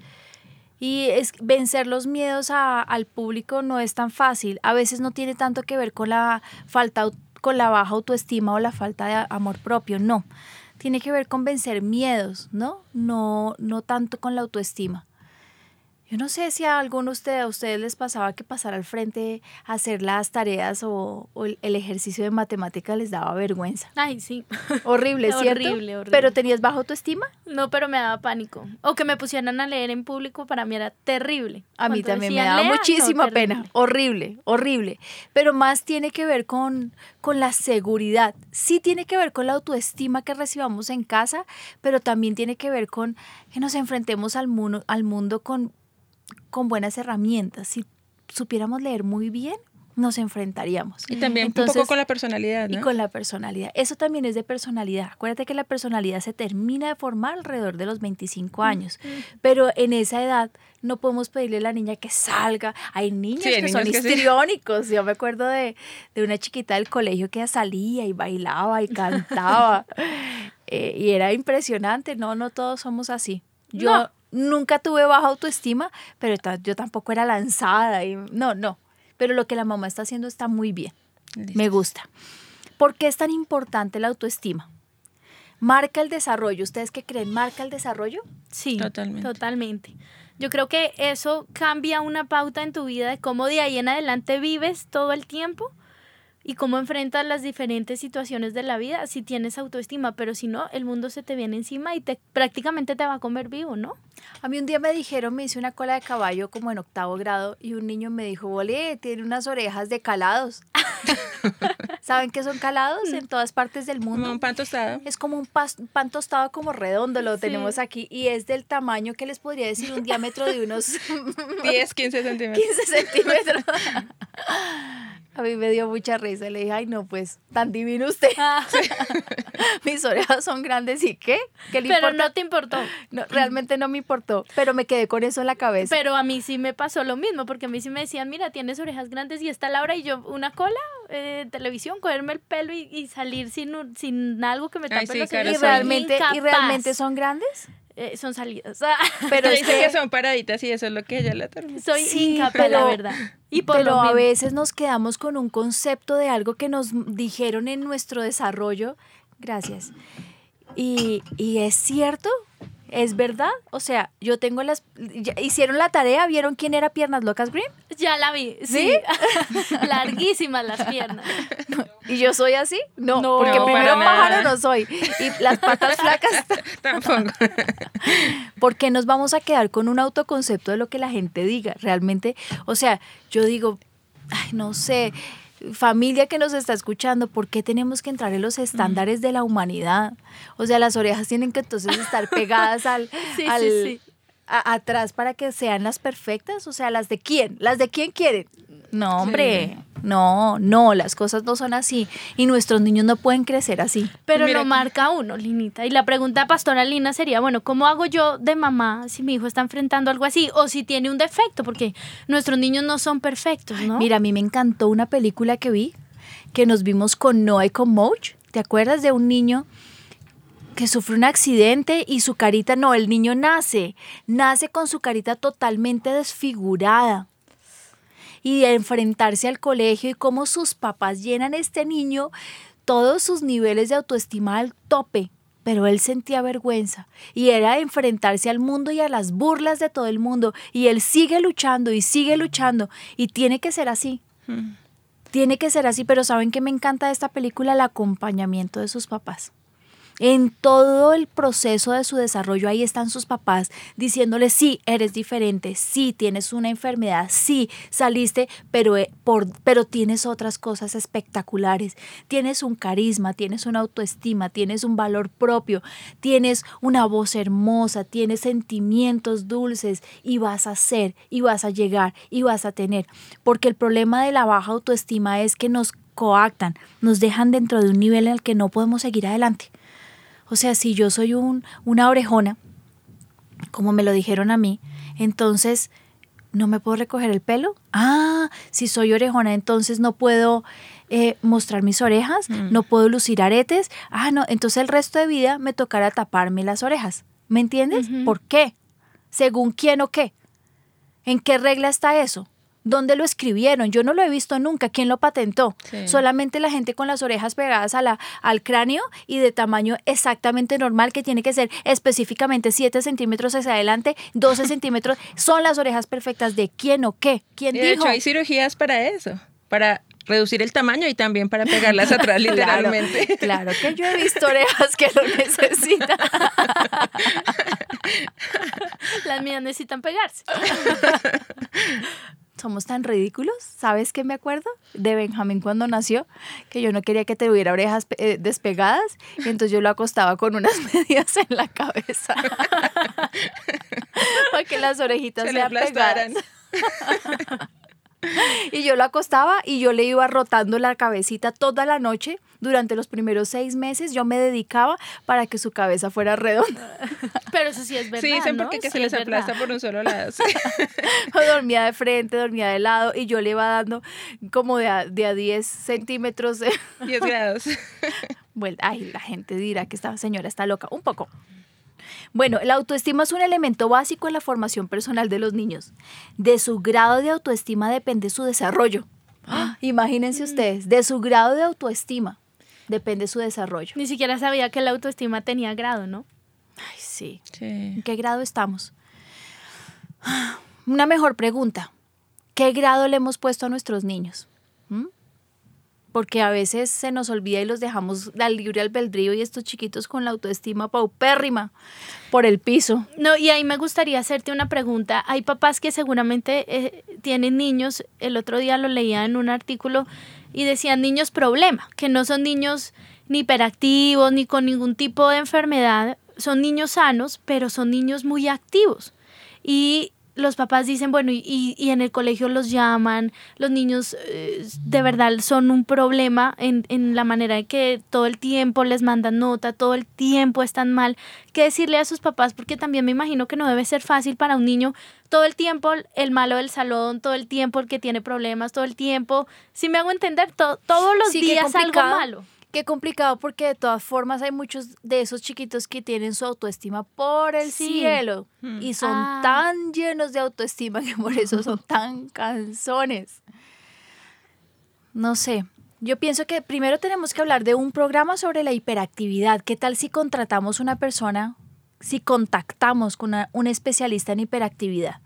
S2: Y es, vencer los miedos a- al público no es tan fácil. A veces no tiene tanto que ver con la falta, con la baja autoestima o la falta de amor propio, no. Tiene que ver con vencer miedos, ¿no? No, no tanto con la autoestima. Yo no sé si a alguno de ustedes, a ustedes les pasaba que pasar al frente a hacer las tareas o, o el, ejercicio de matemática les daba vergüenza.
S4: Ay, sí.
S2: Horrible, ¿cierto?
S4: Horrible, horrible.
S2: Pero tenías baja autoestima.
S4: No, pero me daba pánico. O que me pusieran a leer en público para mí era terrible.
S2: A mí
S4: Cuando
S2: también me daba muchísima pena. Horrible, horrible. Pero más tiene que ver con, con la seguridad. Sí tiene que ver con la autoestima que recibamos en casa, pero también tiene que ver con que nos enfrentemos al mundo, al mundo con, con buenas herramientas. Si supiéramos leer muy bien, nos enfrentaríamos.
S3: Y también un poco con la personalidad,
S2: Y
S3: ¿no?
S2: con la personalidad. Eso también es de personalidad. Acuérdate que la personalidad se termina de formar alrededor de los 25 años. Pero en esa edad no podemos pedirle a la niña que salga. Hay niños
S3: Sí, hay
S2: que son
S3: que sí.
S2: Yo me acuerdo de, de una chiquita del colegio que salía y bailaba y cantaba. Eh, y era impresionante. No, no todos somos así. Yo
S4: No.
S2: Nunca tuve baja autoestima, pero yo tampoco era lanzada. Y, no, no. Pero lo que la mamá está haciendo está muy bien. Me gusta. ¿Por qué es tan importante la autoestima? Marca el desarrollo. ¿Ustedes qué creen? ¿Marca el desarrollo?
S4: Sí,
S3: Totalmente.
S4: totalmente. Yo creo que eso cambia una pauta en tu vida de cómo de ahí en adelante vives todo el tiempo y cómo enfrentas las diferentes situaciones de la vida si tienes autoestima, pero si no, el mundo se te viene encima y te prácticamente te va a comer vivo, ¿no?
S2: A mí un día me dijeron, me hice una cola de caballo como en octavo grado y un niño me dijo, Ole, tiene unas orejas de calados. ¿Saben qué son calados en todas partes del
S3: Como
S2: mundo?
S3: un pan tostado.
S2: Es como un pan tostado como redondo, lo
S4: Sí.
S2: tenemos aquí, y es del tamaño que les podría decir un diámetro de unos
S3: 10, 15 centímetros.
S2: 15 centímetros. A mí me dio mucha risa. Le dije, ay, no, pues, tan divino usted. Mis orejas son grandes y qué? ¿Qué le
S4: Pero
S2: importa?
S4: no te importó.
S2: No, realmente no me importó, pero me quedé con eso en la cabeza.
S4: Pero a mí sí me pasó lo mismo, porque a mí sí me decían, mira, tienes orejas grandes y está Laura y yo una cola, eh, televisión, cogerme el pelo y, y salir sin, un- sin algo que me
S3: Ay,
S4: tape
S3: sí,
S4: los
S3: claro,
S2: ¿Y
S4: oídos.
S3: soy
S2: realmente, ¿Y
S4: Incapaz.
S2: realmente son grandes?
S4: Eh, son salidas.
S2: Pero
S3: dice
S2: que,
S3: que son paraditas y eso es lo que ella le termina.
S4: Soy
S2: Sí,
S4: incapaz, la
S2: pero-
S4: verdad. Y por
S2: pero
S4: lo
S2: a veces nos quedamos con un concepto de algo que nos dijeron en nuestro desarrollo. Gracias. Y, y es cierto, es verdad. O sea, yo tengo las... ¿Hicieron la tarea? ¿Vieron quién era Piernas Locas Green?
S4: Ya la vi, sí. Larguísimas las piernas.
S2: ¿Y yo soy así? No,
S4: No,
S2: porque
S3: no,
S2: primero pájaro no soy. Y las patas flacas
S3: Tampoco.
S2: ¿Por qué nos vamos a quedar con un autoconcepto de lo que la gente diga? Realmente, o sea, yo digo, ay, no sé, familia que nos está escuchando, ¿por qué tenemos que entrar en los estándares de la humanidad? O sea, las orejas tienen que entonces estar pegadas al,
S4: Sí,
S2: al-
S4: sí, sí.
S2: a- atrás para que sean las perfectas, o sea, las de quién, las de quién quieren. No, hombre, no, no, las cosas no son así y nuestros niños no pueden crecer así.
S4: Pero
S3: Mira
S4: lo
S3: que-
S4: marca uno, Linita. Y la pregunta pastora Lina sería, bueno, ¿cómo hago yo de mamá si mi hijo está enfrentando algo así? O si tiene un defecto, porque nuestros niños no son perfectos, ¿no?
S2: Mira, a mí me encantó una película que vi, que nos vimos con y con Moch. ¿Te acuerdas de un niño que sufre un accidente y su carita, no, el niño nace, nace con su carita totalmente desfigurada? Y de enfrentarse al colegio y cómo sus papás llenan a este niño todos sus niveles de autoestima al tope. Pero él sentía vergüenza y era enfrentarse al mundo y a las burlas de todo el mundo. Y él sigue luchando y sigue luchando y tiene que ser así. Tiene que ser así, pero ¿saben qué me encanta de esta película? El acompañamiento de sus papás. En todo el proceso de su desarrollo, ahí están sus papás diciéndole, sí, eres diferente, sí, tienes una enfermedad, sí, saliste, pero, eh, por, pero tienes otras cosas espectaculares. Tienes un carisma, tienes una autoestima, tienes un valor propio, tienes una voz hermosa, tienes sentimientos dulces y vas a ser, y vas a llegar, y vas a tener. Porque el problema de la baja autoestima es que nos coactan, nos dejan dentro de un nivel en el que no podemos seguir adelante. O sea, si yo soy un, una orejona, como me lo dijeron a mí, entonces no me puedo recoger el pelo. Ah, si soy orejona, entonces no puedo eh, mostrar mis orejas, no puedo lucir aretes. Ah, no, entonces el resto de vida me tocará taparme las orejas. ¿Me entiendes? ¿Por qué? ¿Según quién o qué? ¿En qué regla está eso? ¿Dónde lo escribieron? Yo no lo he visto nunca. ¿Quién lo patentó?
S3: Sí.
S2: Solamente la gente con las orejas pegadas a la, al cráneo y de tamaño exactamente normal, que tiene que ser específicamente 7 centímetros hacia adelante, 12 centímetros. Son las orejas perfectas de quién o qué. ¿Quién
S3: de
S2: dijo?
S3: hecho hay cirugías para eso, para reducir el tamaño y también para pegarlas atrás
S2: Claro,
S3: literalmente.
S2: Claro, que yo he visto orejas que lo necesitan.
S4: Las mías necesitan pegarse.
S2: Somos tan ridículos. ¿Sabes qué me acuerdo? De Benjamín cuando nació, que yo no quería que tuviera orejas eh, despegadas, y entonces yo lo acostaba con unas medias en la cabeza. Para que las orejitas
S3: Se le
S2: sean
S3: aplastaran.
S2: pegadas. Y yo lo acostaba y yo le iba rotando la cabecita toda la noche. Durante los primeros seis meses yo me dedicaba para que su cabeza fuera redonda.
S4: Pero eso sí es verdad.
S3: Sí, dicen
S4: ¿no?
S3: porque que
S4: Sí
S3: se les
S4: verdad.
S3: aplasta por un solo lado. sí.
S2: dormía de frente, dormía de lado y yo le iba dando como de a, de a 10 centímetros. de-
S3: 10 grados.
S2: Bueno, ay, la gente dirá que esta señora está loca. Un poco. Bueno, la autoestima es un elemento básico en la formación personal de los niños. De su grado de autoestima depende su desarrollo. ¡Ah! Imagínense ustedes, de su grado de autoestima depende su desarrollo.
S4: Ni siquiera sabía que la autoestima tenía grado, ¿no?
S2: Ay, sí.
S3: Sí.
S2: ¿En qué grado estamos? Una mejor pregunta. ¿Qué grado le hemos puesto a nuestros niños? ¿Mm? Porque a veces se nos olvida y los dejamos al libre albedrío y estos chiquitos con la autoestima paupérrima por el piso.
S4: No, y ahí me gustaría hacerte una pregunta. Hay papás que seguramente eh, tienen niños, el otro día lo leía en un artículo y decían niños problema, que no son niños ni hiperactivos ni con ningún tipo de enfermedad, son niños sanos, pero son niños muy activos. Y los papás dicen, bueno, y, y- y en el colegio los llaman, los niños eh, de verdad son un problema en, en la manera en que todo el tiempo les mandan nota, todo el tiempo están mal. ¿Qué decirle a sus papás? Porque también me imagino que no debe ser fácil para un niño todo el tiempo el malo del salón, todo el tiempo el que tiene problemas, todo el tiempo. Si me hago entender, to- todos los
S2: Sí,
S4: días algo malo.
S2: Qué complicado porque de todas formas hay muchos de esos chiquitos que tienen su autoestima por el
S4: Sí.
S2: cielo y son
S4: Ah.
S2: tan llenos de autoestima que por eso son tan canzones. No sé. Yo pienso que primero tenemos que hablar de un programa sobre la hiperactividad. ¿Qué tal si contratamos una persona, si contactamos con una- un especialista en hiperactividad?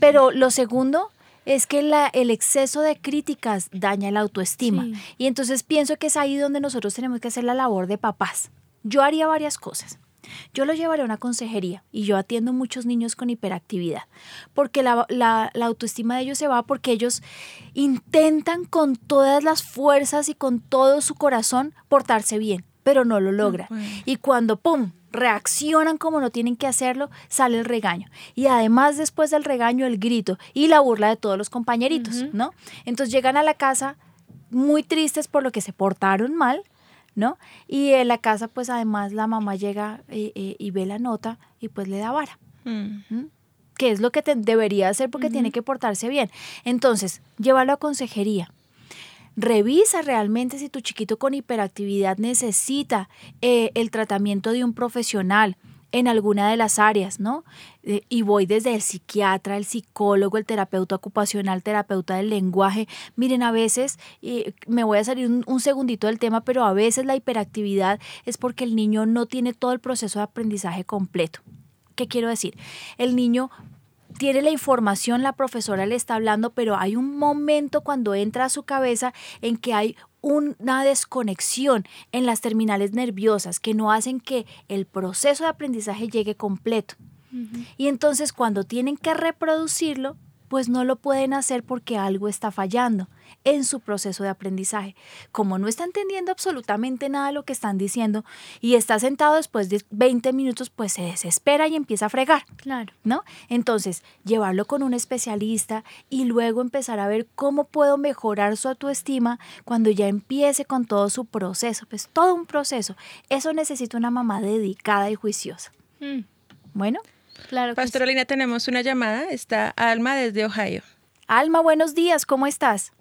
S2: Pero lo segundo es que la- el exceso de críticas daña la autoestima.
S4: Sí.
S2: Y entonces pienso que es ahí donde nosotros tenemos que hacer la labor de papás. Yo haría varias cosas. Yo lo llevaré a una consejería y yo atiendo muchos niños con hiperactividad, porque la, la- la autoestima de ellos se va porque ellos intentan con todas las fuerzas y con todo su corazón portarse bien, pero no lo logran. Y cuando, ¡pum!, reaccionan como no tienen que hacerlo, sale el regaño. Y además después del regaño, el grito y la burla de todos los compañeritos, ¿no? Entonces llegan a la casa muy tristes por lo que se portaron mal, ¿no? Y en la casa, pues además la mamá llega eh, eh, y ve la nota y pues le da vara.
S3: Mm.
S2: que es lo que te- debería hacer porque tiene que portarse bien. Entonces, llévalo a consejería. Revisa realmente si tu chiquito con hiperactividad necesita eh, el tratamiento de un profesional en alguna de las áreas, ¿no? Eh, y voy desde el psiquiatra, el psicólogo, el terapeuta ocupacional, terapeuta del lenguaje. Miren, a veces, eh, me voy a salir un, un segundito del tema, pero a veces la hiperactividad es porque el niño no tiene todo el proceso de aprendizaje completo. ¿Qué quiero decir? El niño tiene la información, la profesora le está hablando, pero hay un momento cuando entra a su cabeza en que hay una desconexión en las terminales nerviosas que no hacen que el proceso de aprendizaje llegue completo. Y entonces cuando tienen que reproducirlo, pues no lo pueden hacer porque algo está fallando en su proceso de aprendizaje. Como no está entendiendo absolutamente nada de lo que están diciendo y está sentado después de 20 minutos, pues se desespera y empieza a fregar.
S4: Claro.
S2: ¿no? Entonces, llevarlo con un especialista y luego empezar a ver cómo puedo mejorar su autoestima cuando ya empiece con todo su proceso, pues todo un proceso. Eso necesita una mamá dedicada y juiciosa.
S4: Mm,
S2: Bueno,
S4: claro. que sí.
S3: Pastoralina, tenemos una llamada. Está Alma desde Ohio.
S2: Alma, buenos días, ¿cómo estás?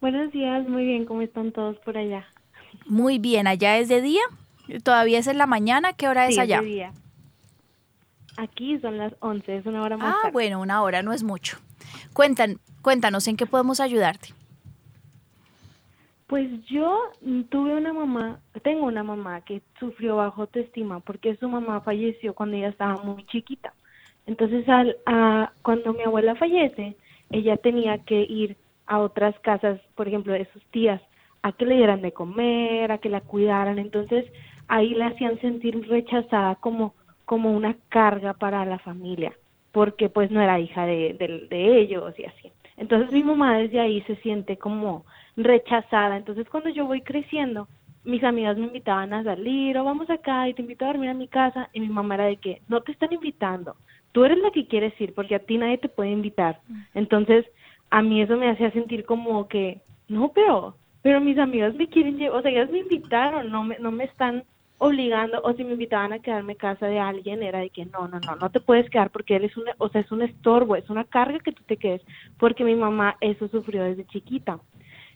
S5: Buenos días, muy bien, ¿cómo están todos por allá?
S2: Muy bien, allá es de día, todavía es en la mañana, ¿qué hora es
S5: Sí,
S2: allá?
S5: de día. Aquí son las 11, es una hora más
S2: Ah,
S5: tarde.
S2: bueno, una hora no es mucho. Cuentan, cuéntanos en qué podemos ayudarte.
S5: Pues yo tuve una mamá, tengo una mamá que sufrió bajo autoestima porque su mamá falleció cuando ella estaba muy chiquita. Entonces, al, a, cuando mi abuela fallece, ella tenía que ir a otras casas, por ejemplo, de sus tías, a que le dieran de comer, a que la cuidaran. Entonces, ahí la hacían sentir rechazada como, como una carga para la familia, porque pues no era hija de, de, de ellos y así. Entonces mi mamá desde ahí se siente como rechazada. Entonces cuando yo voy creciendo, mis amigas me invitaban a salir o vamos acá y te invito a dormir a mi casa y mi mamá era de que no te están invitando, tú eres la que quieres ir porque a ti nadie te puede invitar. Entonces a mí eso me hacía sentir como que no, pero pero mis amigas me quieren llevar, o sea, ellas me invitaron, no me no me están obligando o si me invitaban a quedarme en casa de alguien era de que no, no, no, no te puedes quedar porque él es un, o sea, es un estorbo, es una carga que tú te quedes, porque mi mamá eso sufrió desde chiquita.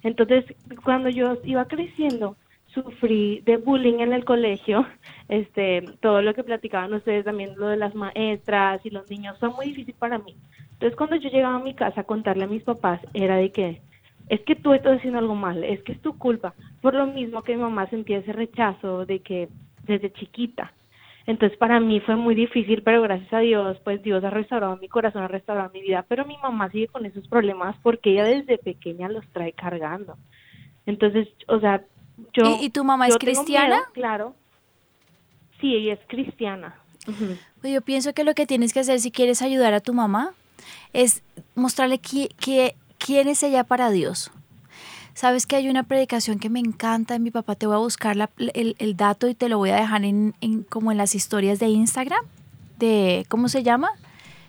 S5: Entonces, cuando yo iba creciendo, sufrí de bullying en el colegio, este, todo lo que platicaban ustedes también, lo de las maestras y los niños, fue muy difícil para mí. Entonces, cuando yo llegaba a mi casa a contarle a mis papás, era de que, es que tú estás haciendo algo mal, es que es tu culpa. Por lo mismo que mi mamá sentía ese rechazo de que desde chiquita. Entonces para mí fue muy difícil, pero gracias a Dios, pues Dios ha restaurado mi corazón, ha restaurado mi vida, pero mi mamá sigue con esos problemas porque ella desde pequeña los trae cargando. Entonces, o sea, yo...
S2: ¿Y, y tu mamá es cristiana?
S5: miedo, claro. Sí, ella es cristiana.
S2: Pues yo pienso que lo que tienes que hacer si quieres ayudar a tu mamá es mostrarle qui- quién es ella para Dios. Sabes que hay una predicación que me encanta, mi papá te voy a buscar la- el, el dato y te lo voy a dejar en, en- como en las historias de Instagram, de ¿cómo se llama?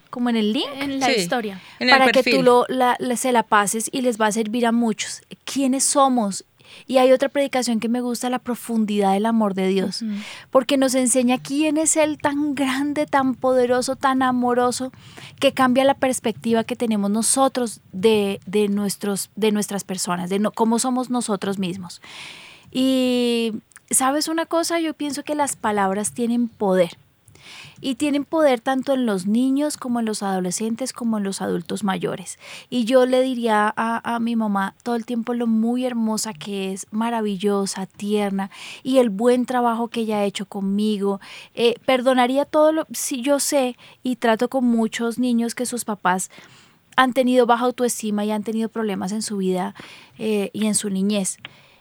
S2: Como en el link
S4: En la
S3: Sí.
S4: historia.
S3: En el
S2: para que tú lo, la- la- se la pases y les va a servir a muchos. ¿Quiénes somos? Y hay otra predicación que me gusta, la profundidad del amor de Dios, porque nos enseña quién es Él tan grande, tan poderoso, tan amoroso, que cambia la perspectiva que tenemos nosotros de, de, nuestros, de nuestras personas, de no- cómo somos nosotros mismos. Y sabes una cosa, yo pienso que las palabras tienen poder. Y tienen poder tanto en los niños como en los adolescentes como en los adultos mayores. Y yo le diría a, a mi mamá todo el tiempo lo muy hermosa que es, maravillosa, tierna y el buen trabajo que ella ha hecho conmigo. Eh, perdonaría todo lo, si yo sé y trato con muchos niños que sus papás han tenido baja autoestima y han tenido problemas en su vida eh, y en su niñez.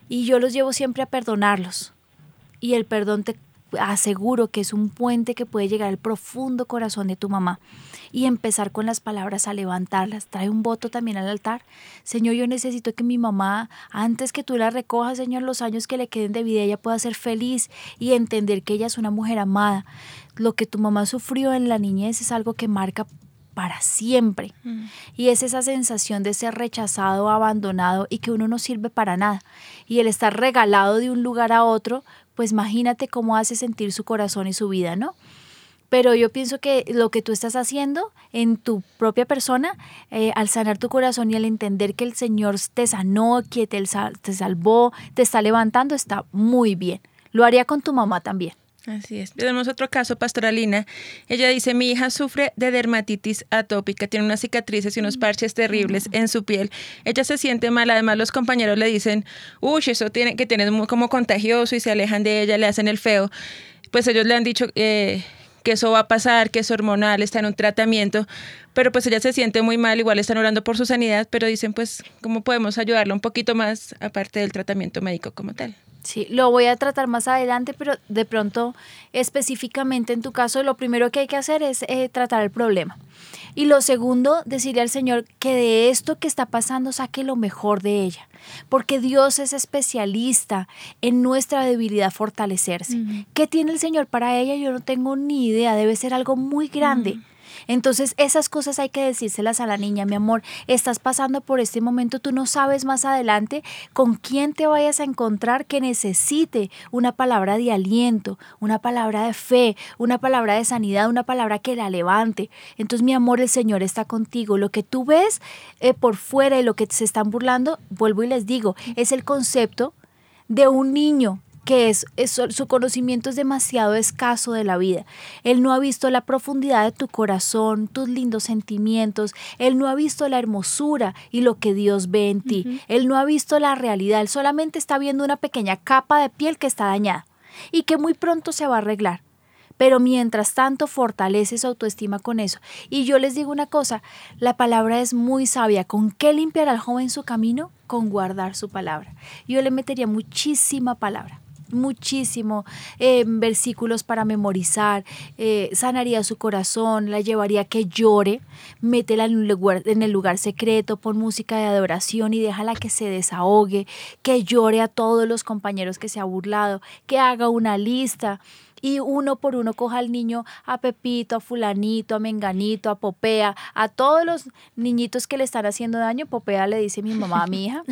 S2: Y yo los llevo siempre a perdonarlos. Y el perdón te aseguro que es un puente que puede llegar al profundo corazón de tu mamá y empezar con las palabras a levantarlas. Trae un voto también al altar. Señor, yo necesito que mi mamá, antes que tú la recojas, Señor, los años que le queden de vida, ella pueda ser feliz y entender que ella es una mujer amada. Lo que tu mamá sufrió en la niñez es algo que marca para siempre. Y es esa sensación de ser rechazado, abandonado y que uno no sirve para nada. Y el estar regalado de un lugar a otro, pues imagínate cómo hace sentir su corazón y su vida, ¿no? Pero yo pienso que lo que tú estás haciendo en tu propia persona, eh, al sanar tu corazón y al entender que el Señor te sanó, que te, te salvó, te está levantando, está muy bien. Lo haría con tu mamá también.
S3: Así es. Tenemos otro caso, Pastoralina. Ella dice, mi hija sufre de dermatitis atópica, tiene unas cicatrices y unos parches terribles en su piel. Ella se siente mal, además los compañeros le dicen, uy, eso tiene que tienes como contagioso y se alejan de ella, le hacen el feo. Pues ellos le han dicho eh, que eso va a pasar, que es hormonal, está en un tratamiento, pero pues ella se siente muy mal, igual están orando por su sanidad, pero dicen, pues, ¿cómo podemos ayudarla un poquito más aparte del tratamiento médico como tal?
S2: Sí, lo voy a tratar más adelante, pero de pronto específicamente en tu caso, lo primero que hay que hacer es eh, tratar el problema. Y lo segundo, decirle al Señor que de esto que está pasando saque lo mejor de ella, porque Dios es especialista en nuestra debilidad fortalecerse. ¿Qué tiene el Señor para ella? Yo no tengo ni idea, debe ser algo muy grande. Entonces esas cosas hay que decírselas a la niña, mi amor, estás pasando por este momento, tú no sabes más adelante con quién te vayas a encontrar que necesite una palabra de aliento, una palabra de fe, una palabra de sanidad, una palabra que la levante. Entonces mi amor, el Señor está contigo. Lo que tú ves eh, por fuera y lo que se están burlando, vuelvo y les digo, es el concepto de un niño que es, es- su conocimiento es demasiado escaso de la vida. Él no ha visto la profundidad de tu corazón, tus lindos sentimientos. Él no ha visto la hermosura y lo que Dios ve en ti. Él no ha visto la realidad. Él solamente está viendo una pequeña capa de piel que está dañada y que muy pronto se va a arreglar. Pero mientras tanto fortalece su autoestima con eso. Y yo les digo una cosa, la palabra es muy sabia. ¿Con qué limpiará al joven su camino? Con guardar su palabra. Yo le metería muchísima palabra muchísimo eh, versículos para memorizar, eh, sanaría su corazón, la llevaría a que llore, métela en, un lugar, en el lugar secreto, pon música de adoración y déjala que se desahogue, que llore a todos los compañeros que se ha burlado, que haga una lista y uno por uno coja al niño, a Pepito, a Fulanito, a Menganito, a Popea, a todos los niñitos que le están haciendo daño. Popea le dice mi mamá a mi hija,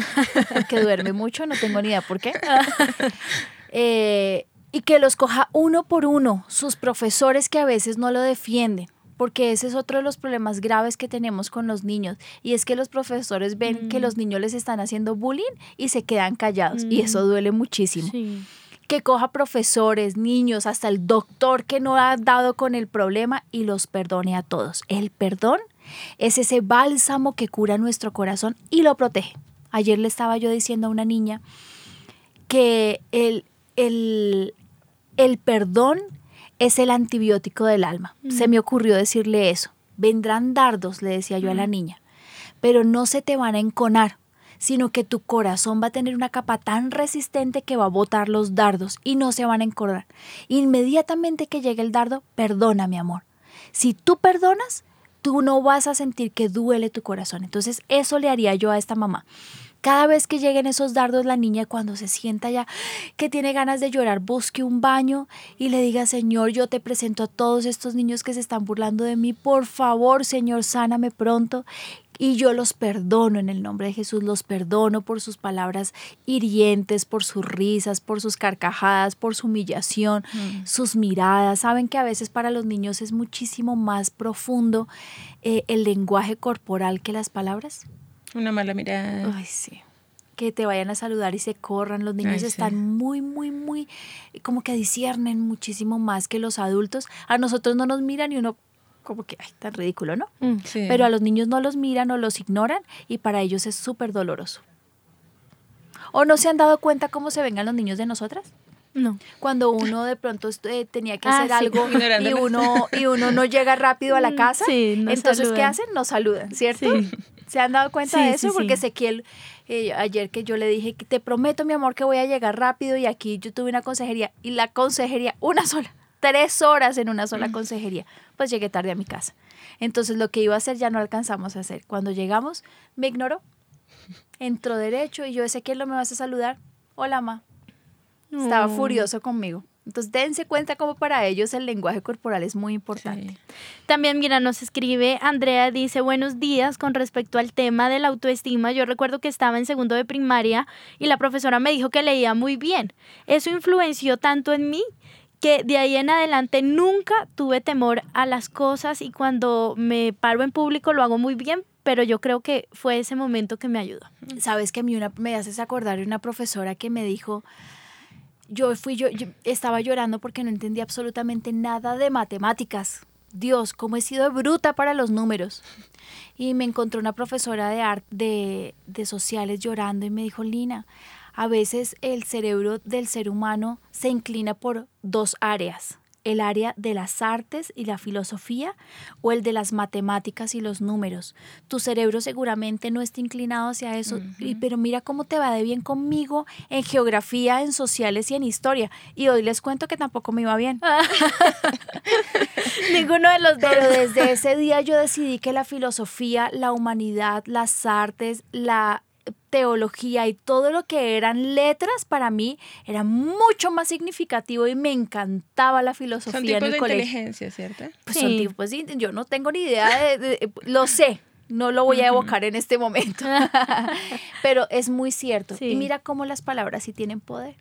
S2: que duerme mucho, no tengo ni idea por qué. Eh, y que los coja uno por uno, sus profesores que a veces no lo defienden. Porque ese es otro de los problemas graves que tenemos con los niños. Y es que los profesores ven que los niños les están haciendo bullying y se quedan callados. Y eso duele muchísimo
S4: Sí.
S2: que coja profesores, niños, hasta el doctor que no ha dado con el problema y los perdone a todos. El perdón es ese bálsamo que cura nuestro corazón y lo protege. Ayer le estaba yo diciendo a una niña que el, el, el perdón es el antibiótico del alma. Se me ocurrió decirle eso. Vendrán dardos, le decía yo a la niña, pero no se te van a enconar sino que tu corazón va a tener una capa tan resistente que va a botar los dardos y no se van a encorvar. Inmediatamente que llegue el dardo, perdona, mi amor. Si tú perdonas, tú no vas a sentir que duele tu corazón. Entonces, eso le haría yo a esta mamá. Cada vez que lleguen esos dardos, la niña cuando se sienta ya que tiene ganas de llorar, busque un baño y le diga, Señor, yo te presento a todos estos niños que se están burlando de mí. Por favor, Señor, sáname pronto. Y yo los perdono en el nombre de Jesús, los perdono por sus palabras hirientes, por sus risas, por sus carcajadas, por su humillación, sus miradas. Saben que a veces para los niños es muchísimo más profundo eh, el lenguaje corporal que las palabras.
S3: Una mala mirada.
S2: Ay, sí. Que te vayan a saludar y se corran. Los niños
S3: Ay, sí.
S2: están muy, muy, muy, como que disciernen muchísimo más que los adultos. A nosotros no nos miran y uno como que, ay, tan ridículo, ¿no?
S4: Mm.
S3: Sí.
S2: Pero a los niños no los miran o los ignoran y para ellos es súper doloroso. ¿O no se han dado cuenta cómo se vengan los niños de nosotras?
S4: No.
S2: Cuando uno de pronto eh, tenía que
S4: Ah,
S2: hacer
S4: sí.
S2: algo y uno, y uno no llega rápido a la
S4: Mm,
S2: casa,
S4: sí,
S2: entonces ¿qué hacen? Nos saludan, ¿cierto? ¿Se han dado cuenta
S4: Sí,
S2: de eso?
S4: sí,
S2: Porque. Ezequiel, eh, ayer que yo le dije, que te prometo, mi amor, que voy a llegar rápido y aquí yo tuve una consejería y la consejería, una sola, tres horas en una sola consejería, pues llegué tarde a mi casa. Entonces lo que iba a hacer ya no alcanzamos a hacer. Cuando llegamos, me ignoró, entró derecho y yo, Ezequiel, ¿no me vas a saludar? Hola, ma. Estaba furioso conmigo. Entonces dense cuenta como para ellos el lenguaje corporal es muy importante.
S3: Sí.
S4: También, mira, nos escribe Andrea, dice, buenos días con respecto al tema de la autoestima. Yo recuerdo que estaba en segundo de primaria y la profesora me dijo que leía muy bien. Eso influenció tanto en mí que de ahí en adelante nunca tuve temor a las cosas y cuando me paro en público lo hago muy bien, pero yo creo que fue ese momento que me ayudó.
S2: Sabes que a mí una, me haces acordar de una profesora que me dijo, yo fui yo, estaba llorando porque no entendía absolutamente nada de matemáticas. Dios, cómo he sido bruta para los números. Y me encontró una profesora de art, de, de sociales llorando y me dijo, Lina, a veces el cerebro del ser humano se inclina por dos áreas, el área de las artes y la filosofía o el de las matemáticas y los números. Tu cerebro seguramente no está inclinado hacia eso, y- pero mira cómo te va de bien conmigo en geografía, en sociales y en historia. Y hoy les cuento que tampoco me iba bien.
S4: Ninguno de los dos.
S2: Pero desde ese día yo decidí que la filosofía, la humanidad, las artes, la teología y todo lo que eran letras para mí era mucho más significativo y me encantaba la
S3: Son
S2: filosofía en el
S3: de
S2: colegio.
S3: inteligencia, ¿cierto?
S2: Pues son tipos, yo no tengo ni idea de, de- lo sé, no lo voy a evocar en este momento, pero es muy cierto.
S4: Sí.
S2: Y mira cómo las palabras sí tienen poder.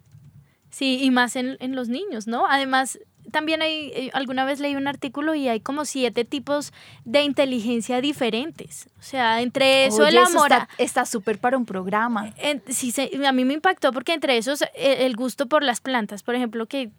S4: Sí, y más en, en los niños, ¿no? Además, también hay, eh, alguna vez leí un artículo y hay como siete tipos de inteligencia diferentes. O sea, entre eso el
S2: Oye,
S4: amor... a-
S2: está súper para un programa.
S4: en- sí, se- a mí me impactó porque entre esos eh, el gusto por las plantas, por ejemplo, que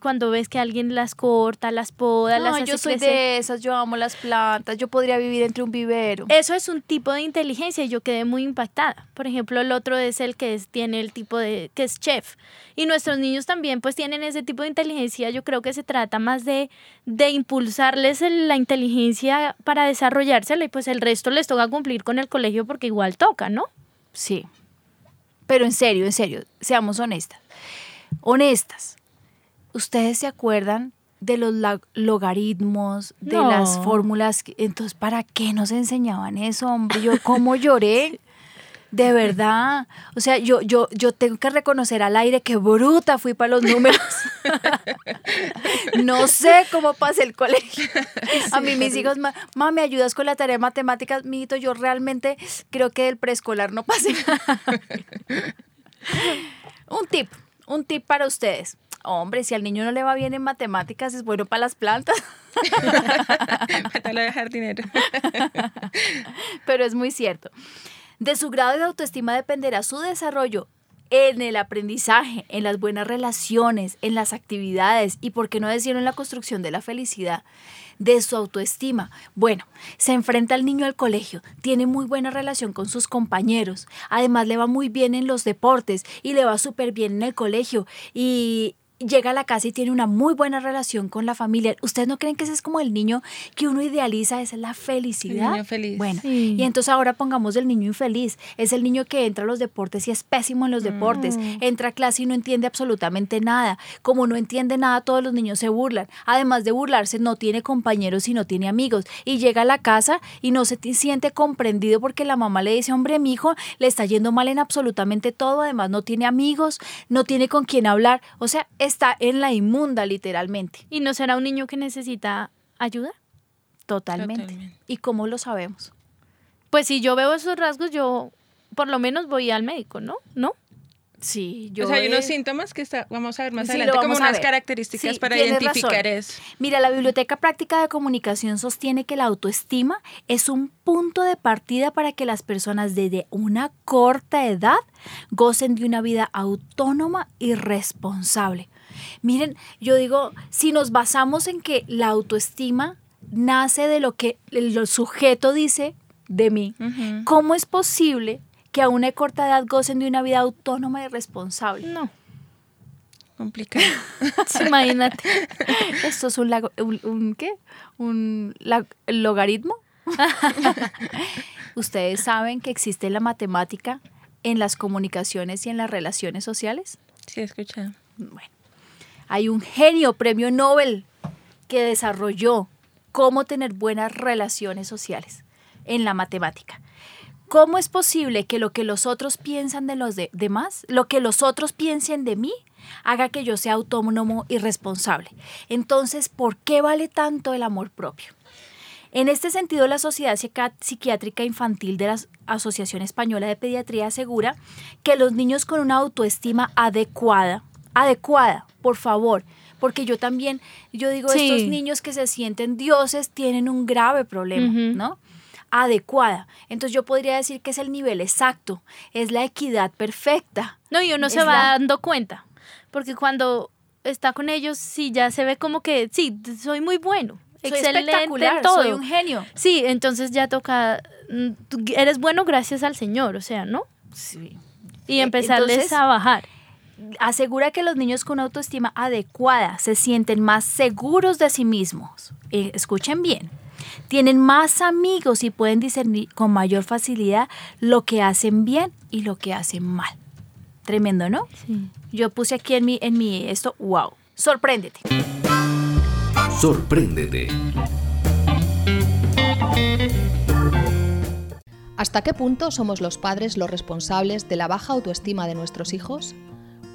S4: cuando ves que alguien las corta, las poda, las
S2: No,
S4: hace
S2: yo soy
S4: crecer.
S2: de esas, yo amo las plantas, yo podría vivir entre un vivero.
S4: Eso es un tipo de inteligencia y yo quedé muy impactada. Por ejemplo, el otro es el que es- tiene el tipo de, que es chef. Y nuestros niños también pues tienen ese tipo de inteligencia. Yo creo que se trata más de, de impulsarles el- la inteligencia para desarrollársela y pues el resto les toca cumplir con el colegio porque igual toca, ¿no?
S2: Sí. Pero en serio, en serio, seamos honestas. Honestas. ¿Ustedes se acuerdan de los logaritmos, de
S4: No.
S2: las fórmulas? Entonces, ¿para qué nos enseñaban eso, hombre? Yo cómo lloré. De verdad. O sea, yo, yo, yo tengo que reconocer al aire que bruta fui para los números. no sé cómo pasé el colegio. A mí mis hijos, "Ma- mamá, ¿me ayudas con la tarea de matemáticas? Mijito, yo realmente creo que del preescolar no pasé. un tip, un tip para ustedes. Hombre, si al niño no le va bien en matemáticas, es bueno para las plantas.
S3: De jardinero.
S2: pero es muy cierto. De su grado de autoestima dependerá su desarrollo en el aprendizaje, en las buenas relaciones, en las actividades y, por qué no decirlo, en la construcción de la felicidad, de su autoestima. Bueno, se enfrenta el niño al colegio, tiene muy buena relación con sus compañeros, además le va muy bien en los deportes y le va súper bien en el colegio y llega a la casa y tiene una muy buena relación con la familia. ¿Ustedes no creen que ese es como el niño que uno idealiza? Esa es la felicidad.
S3: El niño feliz.
S2: Bueno,
S4: Sí.
S2: y entonces ahora pongamos el niño infeliz. Es el niño que entra a los deportes y es pésimo en los deportes. Entra a clase y no entiende absolutamente nada. Como no entiende nada, todos los niños se burlan. Además de burlarse, no tiene compañeros y no tiene amigos. Y llega a la casa y no se siente comprendido porque la mamá le dice, hombre, mi hijo le está yendo mal en absolutamente todo. Además, no tiene amigos, no tiene con quién hablar. O sea, está en la inmunda, literalmente.
S4: ¿Y no será un niño que necesita ayuda?
S2: Totalmente.
S3: Totalmente.
S2: ¿Y cómo lo sabemos?
S4: Pues si yo veo esos rasgos, yo por lo menos voy al médico, ¿no? ¿No?
S2: Sí, yo.
S3: o sea, hay unos síntomas que está, vamos a ver más
S2: Sí,
S3: adelante, como unas características
S2: Sí,
S3: para identificar
S2: razón.
S3: eso.
S2: Mira, la Biblioteca Práctica de Comunicación sostiene que la autoestima es un punto de partida para que las personas desde una corta edad gocen de una vida autónoma y responsable. Miren, yo digo, si nos basamos en que la autoestima nace de lo que el sujeto dice de mí. ¿cómo es posible que a una corta edad gocen de una vida autónoma y responsable?
S4: No.
S3: Complicado.
S4: Imagínate.
S2: Esto es un, lago- un, un- ¿qué? Un la- logaritmo. ¿Ustedes saben que existe la matemática en las comunicaciones y en las relaciones sociales?
S3: Sí, he escuchado.
S2: Bueno, hay un genio premio Nobel que desarrolló cómo tener buenas relaciones sociales en la matemática. ¿Cómo es posible que lo que los otros piensan de los de- demás, lo que los otros piensen de mí, haga que yo sea autónomo y responsable? Entonces, ¿por qué vale tanto el amor propio? En este sentido, la Sociedad Psiquiátrica Infantil de la Asociación Española de Pediatría asegura que los niños con una autoestima adecuada, adecuada, por favor, porque yo también, yo digo,
S4: Sí.
S2: estos niños que se sienten dioses tienen un grave problema. ¿no? Adecuada. Entonces yo podría decir que es el nivel exacto, es la equidad perfecta.
S4: No, y uno se va
S2: la-
S4: dando cuenta. Porque cuando está con ellos, sí, ya se ve como que, sí, soy muy bueno.
S2: Soy
S4: excelente
S2: espectacular,
S4: en todo.
S2: soy un genio.
S4: Sí, entonces ya toca, mm, eres bueno gracias al Señor, o sea, ¿no?
S2: Sí.
S4: Y empezarles
S2: entonces-
S4: a bajar.
S2: Asegura que los niños con autoestima adecuada se sienten más seguros de sí mismos. Eh, escuchen bien. Tienen más amigos y pueden discernir con mayor facilidad lo que hacen bien y lo que hacen mal. Tremendo, ¿no?
S4: Sí.
S2: Yo puse aquí en mi, en mi esto, wow. Sorpréndete.
S1: Sorpréndete.
S6: ¿Hasta qué punto somos los padres los responsables de la baja autoestima de nuestros hijos?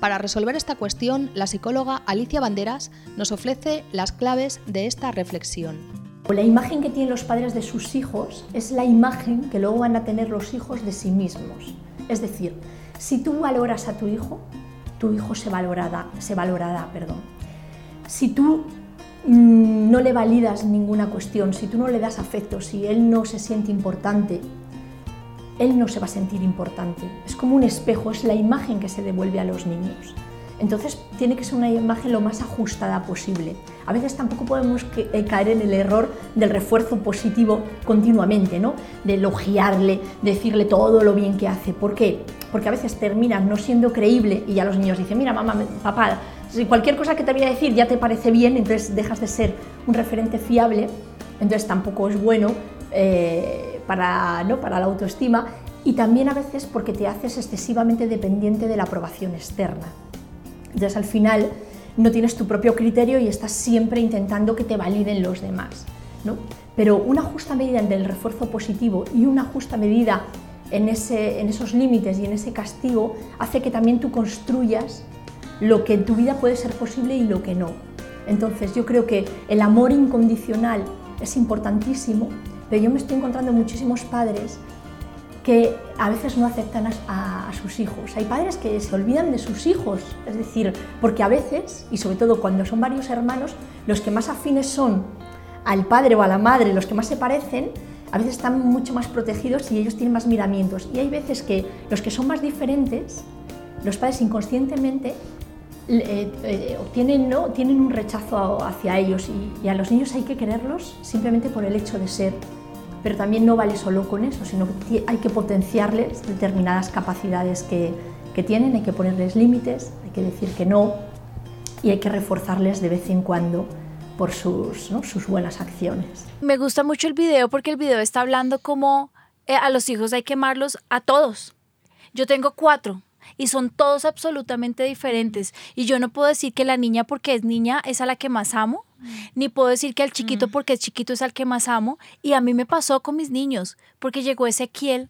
S6: Para resolver esta cuestión, la psicóloga Alicia Banderas nos ofrece las claves de esta reflexión.
S7: La imagen que tienen los padres de sus hijos es la imagen que luego van a tener los hijos de sí mismos. Es decir, si tú valoras a tu hijo, tu hijo se valorará, se valorará, perdón. si tú mm, no le validas ninguna cuestión, si tú no le das afecto, si él no se siente importante, él no se va a sentir importante. Es como un espejo, es la imagen que se devuelve a los niños. Entonces tiene que ser una imagen lo más ajustada posible. A veces tampoco podemos eh, caer en el error del refuerzo positivo continuamente, ¿no? de elogiarle, decirle todo lo bien que hace. ¿Por qué? Porque a veces termina no siendo creíble y ya los niños dicen, mira mamá, papá, si cualquier cosa que te voy a decir ya te parece bien, entonces dejas de ser un referente fiable, entonces tampoco es bueno eh, para, ¿no? para la autoestima y también a veces porque te haces excesivamente dependiente de la aprobación externa. Entonces al final no tienes tu propio criterio y estás siempre intentando que te validen los demás. ¿no? Pero una justa medida en el refuerzo positivo y una justa medida en, ese, en esos límites y en ese castigo hace que también tú construyas lo que en tu vida puede ser posible y lo que no. Entonces yo creo que el amor incondicional es importantísimo, pero yo me estoy encontrando muchísimos padres que a veces no aceptan a, sus hijos. Hay padres que se olvidan de sus hijos, es decir, porque a veces, y sobre todo cuando son varios hermanos, los que más afines son al padre o a la madre, los que más se parecen, a veces están mucho más protegidos y ellos tienen más miramientos. Y hay veces que los que son más diferentes, los padres inconscientemente eh, eh, tienen, ¿no? tienen un rechazo hacia ellos y a los niños hay que quererlos simplemente por el hecho de ser pero también no vale solo con eso, sino que hay que potenciarles determinadas capacidades que, tienen, hay que ponerles límites, hay que decir que no y hay que reforzarles de vez en cuando por sus, buenas acciones.
S2: Me gusta mucho el video porque el video está hablando como eh, a los hijos hay que amarlos a todos. Yo tengo cuatro y son todos absolutamente diferentes. Y yo no puedo decir que la niña porque es niña es a la que más amo, mm. ni puedo decir que el chiquito mm. porque es chiquito es al que más amo. Y a mí me pasó con mis niños, porque llegó Ezequiel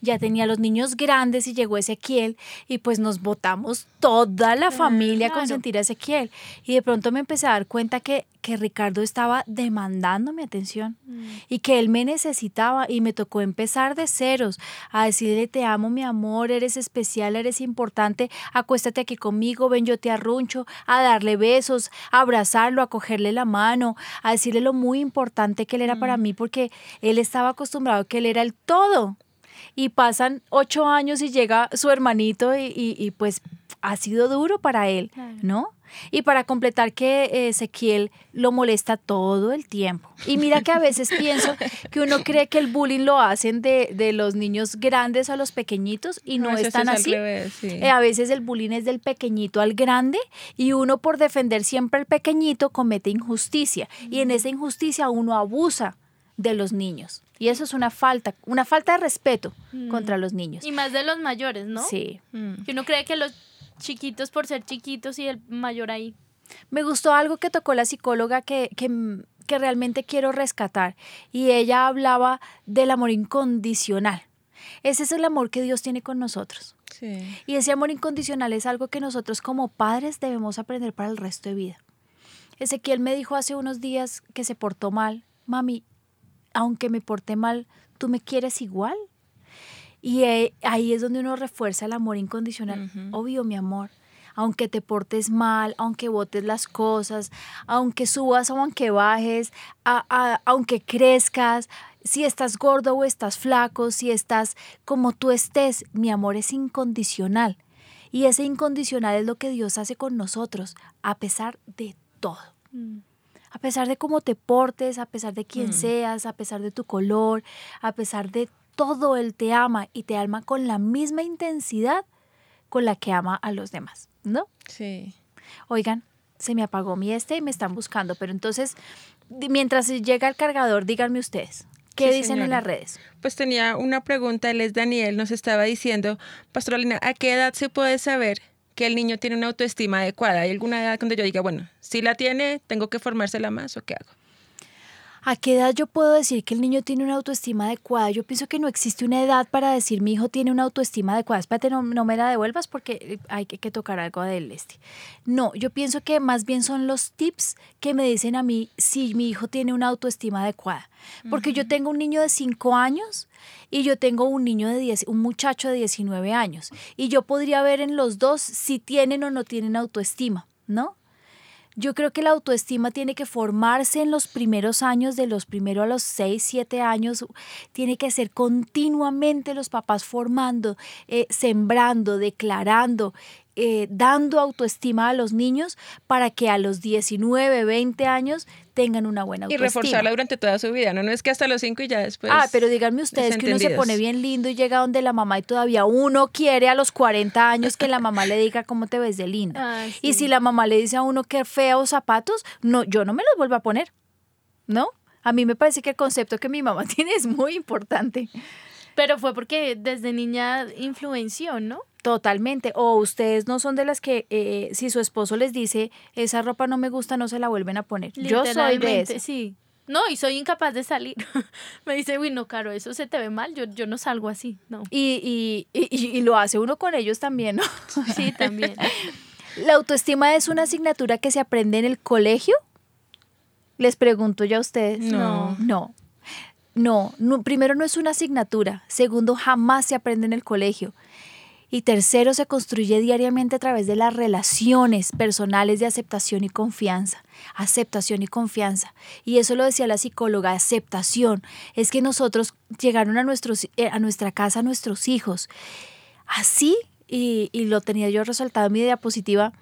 S2: ya tenía los niños grandes y llegó Ezequiel y pues nos votamos toda la familia con sentir a Ezequiel. Y de pronto me empecé a dar cuenta que, que Ricardo estaba demandando mi atención mm. y que él me necesitaba y me tocó empezar de ceros a decirle te amo mi amor, eres especial, eres importante, acuéstate aquí conmigo, ven yo te arruncho, a darle besos, a abrazarlo, a cogerle la mano, a decirle lo muy importante que él era para mm. mí porque él estaba acostumbrado a que él era el todo y pasan ocho años y llega su hermanito y, pues ha sido duro para él, ¿no? Y para completar que Ezequiel lo molesta todo el tiempo. Y mira que a veces pienso que uno cree que el bullying lo hacen de, los niños grandes a los pequeñitos y no, es tan así. Eh, a veces el bullying es del pequeñito al grande y uno por defender siempre al pequeñito comete injusticia. Y en esa injusticia uno abusa de los niños. Y eso es una falta, una falta de respeto mm. contra los niños.
S4: Y más de los mayores, ¿no?
S2: Sí.
S4: Mm. Que uno cree que los chiquitos por ser chiquitos y el mayor ahí.
S2: Me gustó algo que tocó la psicóloga que, que, que realmente quiero rescatar. Y ella hablaba del amor incondicional. Ese es el amor que Dios tiene con nosotros. Sí. Y ese amor incondicional es algo que nosotros como padres debemos aprender para el resto de vida. Ezequiel me dijo hace unos días que se portó mal. Mami, aunque me porte mal, tú me quieres igual. Y eh, ahí es donde uno refuerza el amor incondicional. Obvio, mi amor. Aunque te portes mal, aunque botes las cosas, aunque subas o aunque bajes, aunque crezcas, si estás gordo o estás flaco, si estás como tú estés, mi amor es incondicional. Y ese incondicional es lo que Dios hace con nosotros, a pesar de todo. Mm a pesar de cómo te portes, a pesar de quién mm. seas, a pesar de tu color, a pesar de todo, Él te ama y te ama con la misma intensidad con la que ama a los demás, ¿no?
S3: Sí.
S2: Oigan, se me apagó mi este y me están buscando, pero entonces, mientras llega el cargador, díganme ustedes. ¿Qué dicen en las redes?
S3: Pues tenía una pregunta, él es Daniel, nos estaba diciendo, Pastoralina, ¿a qué edad se puede saber que el niño tiene una autoestima adecuada? ¿Hay alguna edad donde yo diga, bueno, si la tiene, tengo que formársela más o qué hago?
S2: ¿A qué edad yo puedo decir que el niño tiene una autoestima adecuada? Yo pienso que no existe una edad para decir mi hijo tiene una autoestima adecuada. Espérate, no, me la devuelvas porque eh, hay que, tocar algo del este. No, yo pienso que más bien son los tips que me dicen a mí si mi hijo tiene una autoestima adecuada. Porque yo tengo un niño de 5 años y yo tengo un niño de 10, un muchacho de 19 años. Y yo podría ver en los dos si tienen o no tienen autoestima, ¿no? Yo creo que la autoestima tiene que formarse en los primeros años, de los primeros a los 6, 7 años. Tiene que ser continuamente los papás formando, eh, sembrando, declarando, eh, dando autoestima a los niños para que a los 19, 20 años tengan una buena
S3: Y
S2: autoestima.
S3: reforzarla durante toda su vida, ¿no? No es que hasta los 5 y ya después.
S2: ah, pero díganme ustedes que uno se pone bien lindo y llega donde la mamá y todavía uno quiere a los 40 años que la mamá le diga cómo te ves de linda.
S4: Ah,
S2: Y si la mamá le dice a uno que feos zapatos, no, yo no me los vuelvo a poner. ¿No? A mí me parece que el concepto que mi mamá tiene es muy importante.
S4: Pero fue porque desde niña influenció, ¿no?
S2: Totalmente. O ustedes no son de las que eh, si su esposo les dice esa ropa no me gusta, no se la vuelven a poner. Yo soy de eso.
S4: Sí. No, y soy incapaz de salir. me dice, uy, no, Caro, eso se te ve mal. Yo, yo no salgo así, no.
S2: Y, y, y, y lo hace uno con ellos también, ¿no?
S4: Sí, también.
S2: ¿La autoestima es una asignatura que se aprende en el colegio? Les pregunto ya a ustedes.
S3: No.
S2: No. No, no, primero no es una asignatura, segundo jamás se aprende en el colegio y tercero se construye diariamente a través de las relaciones personales de aceptación y confianza. Aceptación y confianza. Y eso lo decía la psicóloga, aceptación. Es que nosotros llegaron a, nuestros, eh, a nuestra casa nuestros hijos así, y, y lo tenía yo resaltado en mi diapositiva,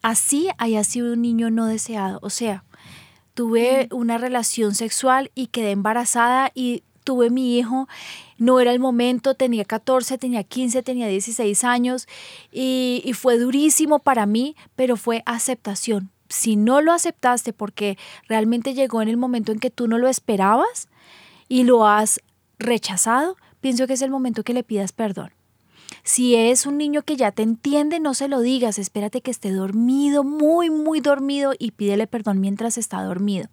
S2: así haya sido un niño no deseado. O sea, tuve una relación sexual y quedé embarazada y tuve mi hijo, no era el momento, tenía 14, tenía 15, tenía 16 años y, y fue durísimo para mí, pero fue aceptación. Si no lo aceptaste porque realmente llegó en el momento en que tú no lo esperabas y lo has rechazado, pienso que es el momento que le pidas perdón. Si es un niño que ya te entiende, no se lo digas, espérate que esté dormido, muy, muy dormido y pídele perdón mientras está dormido.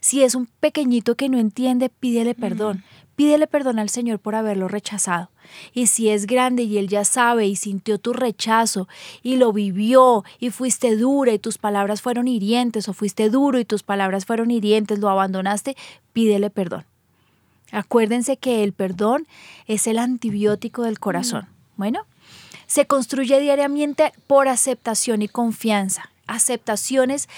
S2: Si es un pequeñito que no entiende, pídele perdón. Pídele perdón al Señor por haberlo rechazado. Y si es grande y Él ya sabe y sintió tu rechazo y lo vivió y fuiste dura y tus palabras fueron hirientes o fuiste duro y tus palabras fueron hirientes, lo abandonaste, pídele perdón. Acuérdense que el perdón es el antibiótico del corazón. Bueno, se construye diariamente por aceptación y confianza. Aceptaciones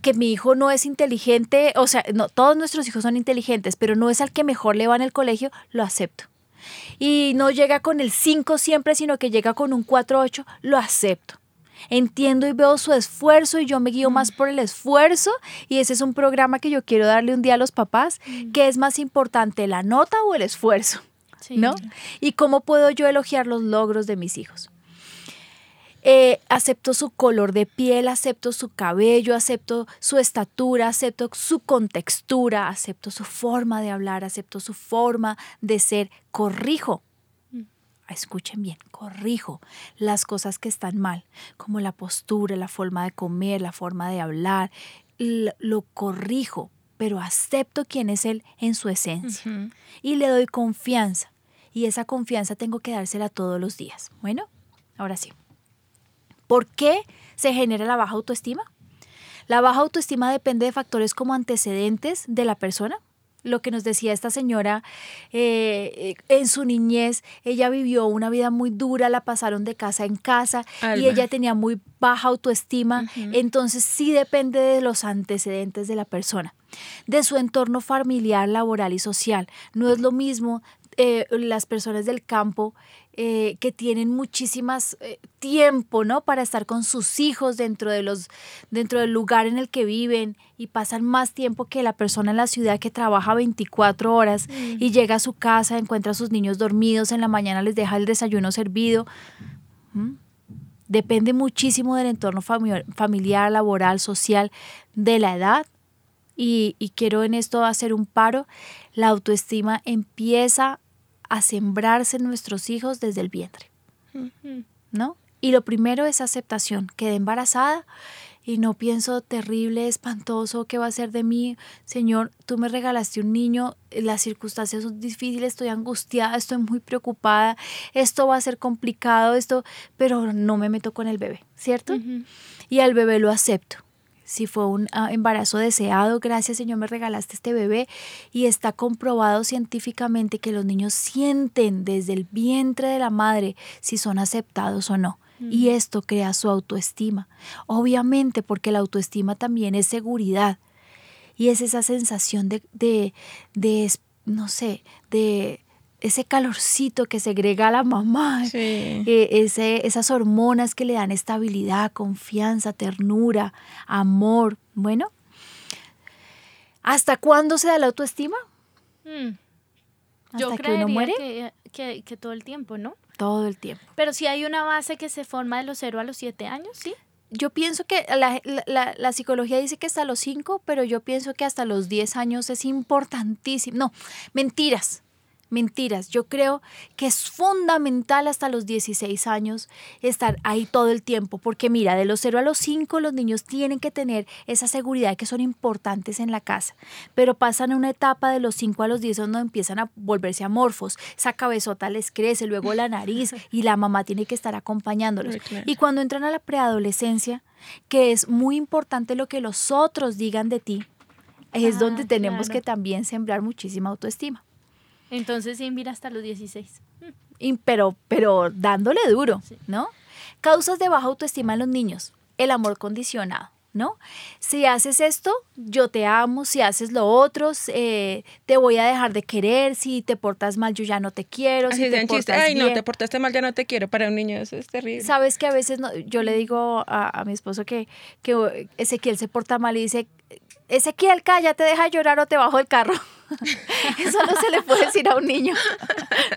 S2: que mi hijo no es inteligente, o sea, no, todos nuestros hijos son inteligentes, pero no es al que mejor le va en el colegio, lo acepto. Y no llega con el 5 siempre, sino que llega con un 4-8, lo acepto. Entiendo y veo su esfuerzo y yo me guío más por el esfuerzo y ese es un programa que yo quiero darle un día a los papás, que es más importante, la nota o el esfuerzo,
S4: Sí.
S2: ¿no? Y cómo puedo yo elogiar los logros de mis hijos. Eh, acepto su color de piel, acepto su cabello, acepto su estatura, acepto su contextura, acepto su forma de hablar, acepto su forma de ser, corrijo. Escuchen bien, corrijo las cosas que están mal, como la postura, la forma de comer, la forma de hablar, lo corrijo, pero acepto quién es él en su esencia y le doy confianza. Y esa confianza tengo que dársela todos los días. Bueno, ahora sí. ¿Por qué se genera la baja autoestima? La baja autoestima depende de factores como antecedentes de la persona. Lo que nos decía esta señora, eh, eh, en su niñez, ella vivió una vida muy dura, la pasaron de casa en casa y ella tenía muy baja autoestima. Entonces sí depende de los antecedentes de la persona, de su entorno familiar, laboral y social. No es lo mismo eh, las personas del campo eh, que tienen muchísimas eh, tiempo, ¿no? Para estar con sus hijos dentro de los, dentro del lugar en el que viven y pasan más tiempo que la persona en la ciudad que trabaja 24 horas y llega a su casa, encuentra a sus niños dormidos, en la mañana les deja el desayuno servido. ¿Mm? Depende muchísimo del entorno fami- familiar, laboral, social, de la edad. Y, y quiero en esto hacer un paro. La autoestima empieza a sembrarse en nuestros hijos desde el vientre. ¿no? Y lo primero es aceptación. Quedé embarazada y no pienso terrible, espantoso, ¿qué va a ser de mí? Señor, tú me regalaste un niño, las circunstancias son difíciles, estoy angustiada, estoy muy preocupada, esto va a ser complicado, esto, pero no me meto con el bebé, ¿cierto? Y al bebé lo acepto. Si fue un ah, embarazo deseado, gracias Señor, me regalaste este bebé y está comprobado científicamente que los niños sienten desde el vientre de la madre si son aceptados o no. y esto crea su autoestima. Obviamente porque la autoestima también es seguridad y es esa sensación de, de, de no sé, de ese calorcito que segrega la mamá, eh, ese, esas hormonas que le dan estabilidad, confianza, ternura, amor. Bueno, ¿hasta cuándo se da la autoestima?
S4: Mm. Yo que uno muere? Que, que, todo el tiempo, ¿no?
S2: Todo el tiempo.
S4: Pero si hay una base que se forma de los 0 a los 7 años, ¿sí?
S2: Yo pienso que la, la, la, psicología dice que hasta los 5, pero yo pienso que hasta los 10 años es importantísimo. No, mentiras mentiras. Yo creo que es fundamental hasta los 16 años estar ahí todo el tiempo, porque mira, de los 0 a los 5 los niños tienen que tener esa seguridad que son importantes en la casa, pero pasan a una etapa de los 5 a los 10 donde empiezan a volverse amorfos, esa cabezota les crece, luego la nariz y la mamá tiene que estar acompañándolos. Y cuando entran a la preadolescencia, que es muy importante lo que los otros digan de ti, es ah, donde tenemos que también sembrar muchísima autoestima.
S4: Entonces sí, mira hasta los 16.
S2: pero, pero dándole duro, ¿no? Causas de baja autoestima en los niños. El amor condicionado. ¿no? Si haces esto, yo te amo, si haces lo otro, eh, te voy a dejar de querer, si te portas mal, yo ya no te quiero. si te
S3: portas Ay, no, te portaste mal, ya no te quiero. Para un niño eso es terrible.
S2: Sabes que a veces no, yo le digo a, a mi esposo que, que Ezequiel se porta mal y dice, Ezequiel, cállate, deja llorar o te bajo el carro. Eso no se le puede decir a un niño.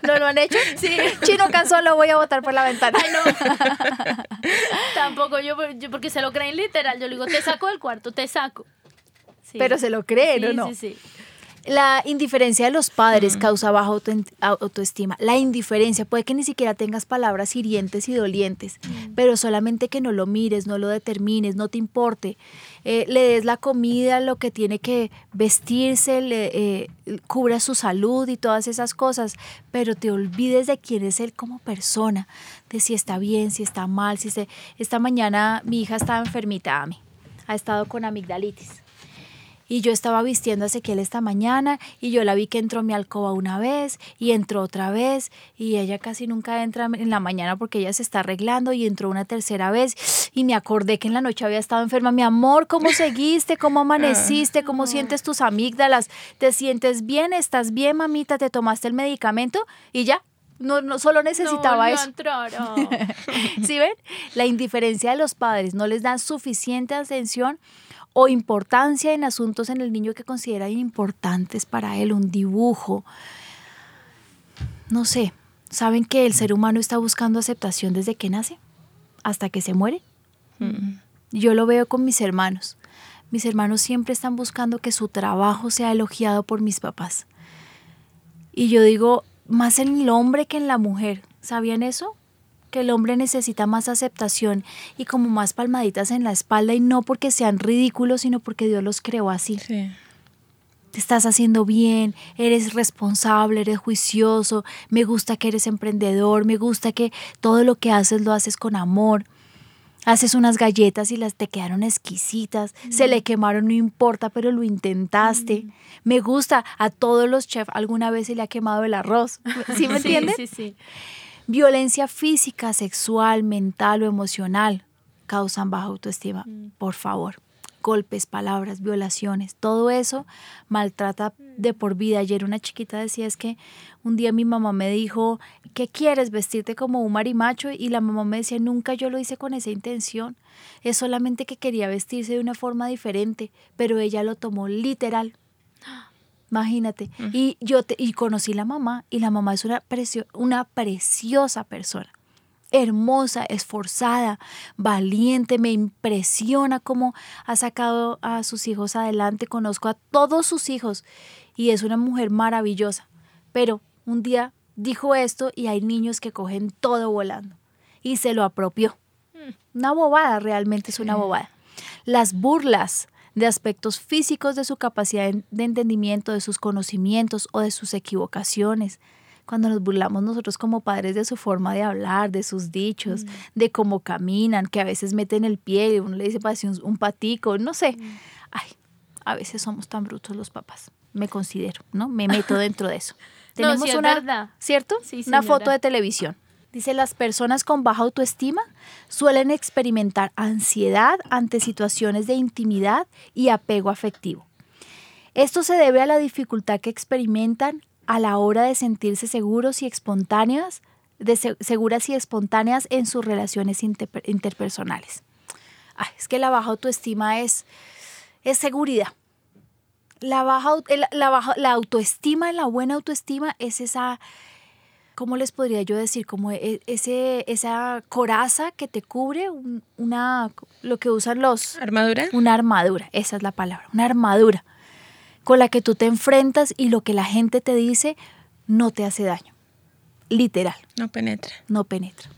S2: ¿No lo han hecho? Sí. Chino cansó, lo voy a botar por la ventana. Ay, no.
S4: Tampoco yo, porque se lo creen literal. Yo le digo, te saco del cuarto, te saco.
S2: Pero se lo creen, no? Sí, sí. La indiferencia de los padres causa baja autoestima. La indiferencia, puede que ni siquiera tengas palabras hirientes y dolientes, pero solamente que no lo mires, no lo determines, no te importe. Eh, le des la comida, lo que tiene que vestirse, le, eh, cubra su salud y todas esas cosas, pero te olvides de quién es él como persona, de si está bien, si está mal, si se... Esta mañana mi hija estaba enfermita, a mí, ha estado con amigdalitis y yo estaba vistiendo a Ezequiel esta mañana y yo la vi que entró a mi alcoba una vez y entró otra vez y ella casi nunca entra en la mañana porque ella se está arreglando y entró una tercera vez y me acordé que en la noche había estado enferma. Mi amor, ¿cómo seguiste? ¿Cómo amaneciste? ¿Cómo sientes tus amígdalas? ¿Te sientes bien? ¿Estás bien, mamita? ¿Te tomaste el medicamento? Y ya, no, no, solo necesitaba eso. ¿Sí ven? La indiferencia de los padres no les dan suficiente atención o importancia en asuntos en el niño que considera importantes para él, un dibujo. No sé, ¿saben que el ser humano está buscando aceptación desde que nace? Hasta que se muere. Mm. Yo lo veo con mis hermanos. Mis hermanos siempre están buscando que su trabajo sea elogiado por mis papás. Y yo digo, más en el hombre que en la mujer. ¿Sabían eso? Que el hombre necesita más aceptación y como más palmaditas en la espalda y no porque sean ridículos, sino porque Dios los creó así. Te estás haciendo bien, eres responsable, eres juicioso, me gusta que eres emprendedor, me gusta que todo lo que haces lo haces con amor. Haces unas galletas y las te quedaron exquisitas, se le quemaron, no importa, pero lo intentaste. Me gusta, a todos los chefs alguna vez se le ha quemado el arroz. ¿Sí me entiendes? Sí, sí, sí. Violencia física, sexual, mental o emocional causan baja autoestima. Mm. Por favor. Golpes, palabras, violaciones, todo eso maltrata de por vida. Ayer una chiquita decía es que un día mi mamá me dijo, ¿qué quieres? Vestirte como un marimacho y la mamá me decía, nunca yo lo hice con esa intención. Es solamente que quería vestirse de una forma diferente, pero ella lo tomó literal. Imagínate. Y yo te, y conocí la mamá y la mamá es una, una preciosa persona. Hermosa, esforzada, valiente, me impresiona cómo ha sacado a sus hijos adelante. Conozco a todos sus hijos y es una mujer maravillosa. Pero un día dijo esto y hay niños que cogen todo volando y se lo apropió. Mm. Una bobada, realmente es una bobada. Las burlas de aspectos físicos de su capacidad de entendimiento, de sus conocimientos o de sus equivocaciones. Cuando nos burlamos nosotros como padres de su forma de hablar, de sus dichos, mm. de cómo caminan, que a veces meten el pie, uno le dice parece un, patico, no sé. Mm. Ay, a veces somos tan brutos los papás. Me considero, ¿no? Me meto dentro de eso. Tenemos una, ¿cierto? Sí, una foto de televisión Dice, las personas con baja autoestima suelen experimentar ansiedad ante situaciones de intimidad y apego afectivo. Esto se debe a la dificultad que experimentan a la hora de sentirse seguros y espontáneas, seguras y espontáneas en sus relaciones interpersonales. es que la baja autoestima es, es seguridad. La, baja, la, baja, la autoestima, la buena autoestima es esa ¿cómo les podría yo decir? Como e, ese, esa coraza que te cubre, una, lo que usan los...
S3: ¿Armadura?
S2: Una armadura, esa es la palabra, una armadura con la que tú te enfrentas y lo que la gente te dice no te hace daño. Literal.
S3: No penetra.
S2: No penetra.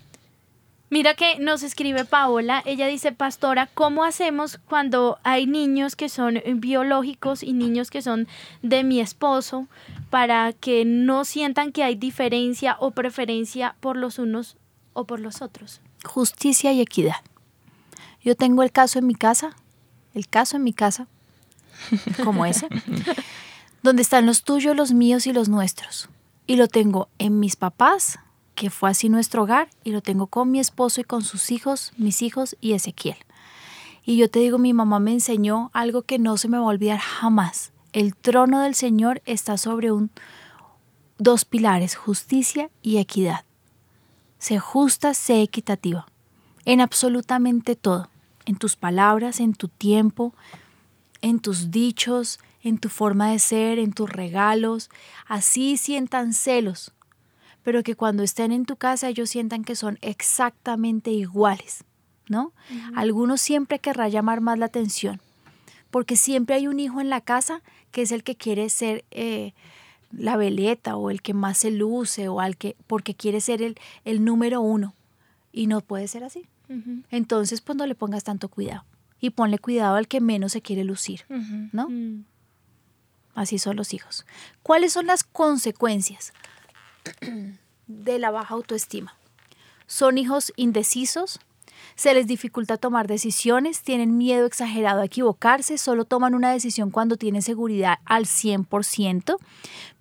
S4: Mira que nos escribe Paola, ella dice, pastora, ¿cómo hacemos cuando hay niños que son biológicos y niños que son de mi esposo para que no sientan que hay diferencia o preferencia por los unos o por los otros?
S2: Justicia y equidad. Yo tengo el caso en mi casa, el caso en mi casa, como ese, donde están los tuyos, los míos y los nuestros. Y lo tengo en mis papás, que fue así nuestro hogar y lo tengo con mi esposo y con sus hijos, mis hijos y Ezequiel. Y yo te digo, mi mamá me enseñó algo que no se me va a olvidar jamás. El trono del Señor está sobre un dos pilares, justicia y equidad. Sé justa, sé equitativa, en absolutamente todo, en tus palabras, en tu tiempo, en tus dichos, en tu forma de ser, en tus regalos. Así sientan celos pero que cuando estén en tu casa ellos sientan que son exactamente iguales, ¿no? Algunos siempre querrá llamar más la atención, porque siempre hay un hijo en la casa que es el que quiere ser eh, la veleta o el que más se luce o al que, porque quiere ser el, el número uno y no puede ser así. Entonces, pues no le pongas tanto cuidado y ponle cuidado al que menos se quiere lucir, ¿no? Mm. Así son los hijos. ¿Cuáles son las consecuencias? De la baja autoestima. Son hijos indecisos, se les dificulta tomar decisiones, tienen miedo exagerado a equivocarse, solo toman una decisión cuando tienen seguridad al 100%,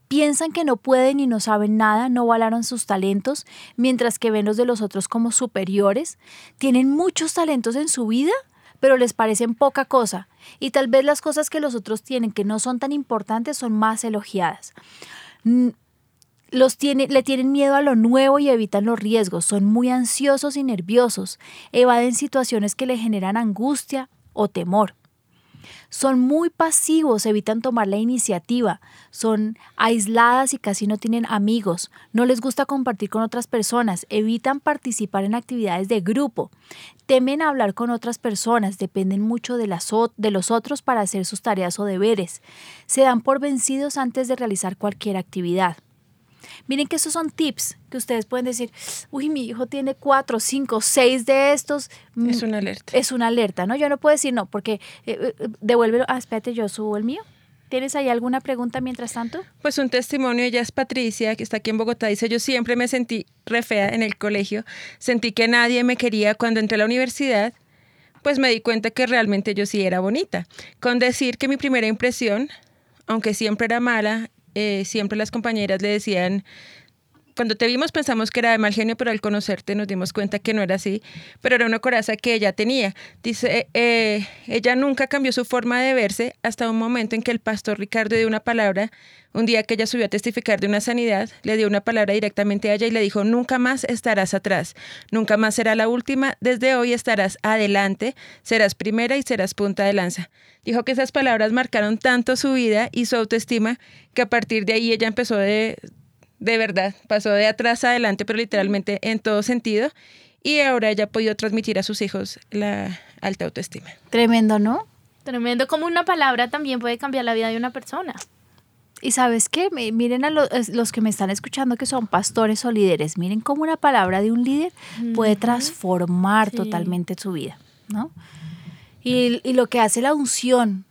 S2: piensan que no pueden y no saben nada, no valoran sus talentos, mientras que ven los de los otros como superiores, tienen muchos talentos en su vida, pero les parecen poca cosa, y tal vez las cosas que los otros tienen que no son tan importantes son más elogiadas los tiene, le tienen miedo a lo nuevo y evitan los riesgos, son muy ansiosos y nerviosos, evaden situaciones que le generan angustia o temor. Son muy pasivos, evitan tomar la iniciativa, son aisladas y casi no tienen amigos, no les gusta compartir con otras personas, evitan participar en actividades de grupo, temen hablar con otras personas, dependen mucho de, las, de los otros para hacer sus tareas o deberes, se dan por vencidos antes de realizar cualquier actividad. Miren que esos son tips que ustedes pueden decir, uy, mi hijo tiene cuatro, cinco, seis de estos.
S3: Mm, es una alerta.
S2: Es una alerta, ¿no? Yo no puedo decir no, porque eh, eh, devuélvelo. Ah, espérate, yo subo el mío. ¿Tienes ahí alguna pregunta mientras tanto?
S3: Pues un testimonio, ella es Patricia, que está aquí en Bogotá, dice, yo siempre me sentí re fea en el colegio, sentí que nadie me quería cuando entré a la universidad, pues me di cuenta que realmente yo sí era bonita. Con decir que mi primera impresión, aunque siempre era mala, eh, siempre las compañeras le decían, cuando te vimos pensamos que era de mal genio, pero al conocerte nos dimos cuenta que no era así, pero era una coraza que ella tenía. Dice, eh, ella nunca cambió su forma de verse hasta un momento en que el pastor Ricardo dio una palabra, un día que ella subió a testificar de una sanidad, le dio una palabra directamente a ella y le dijo, nunca más estarás atrás, nunca más será la última, desde hoy estarás adelante, serás primera y serás punta de lanza. Dijo que esas palabras marcaron tanto su vida y su autoestima que a partir de ahí ella empezó de de verdad, pasó de atrás a adelante, pero literalmente en todo sentido. Y ahora ella ha podido transmitir a sus hijos la alta autoestima.
S2: Tremendo, ¿no?
S4: Tremendo, como una palabra también puede cambiar la vida de una persona.
S2: Y sabes qué, miren a los, que me están escuchando que son pastores o líderes, miren cómo una palabra de un líder puede transformar totalmente su vida, ¿no? Y, y, lo que hace la unción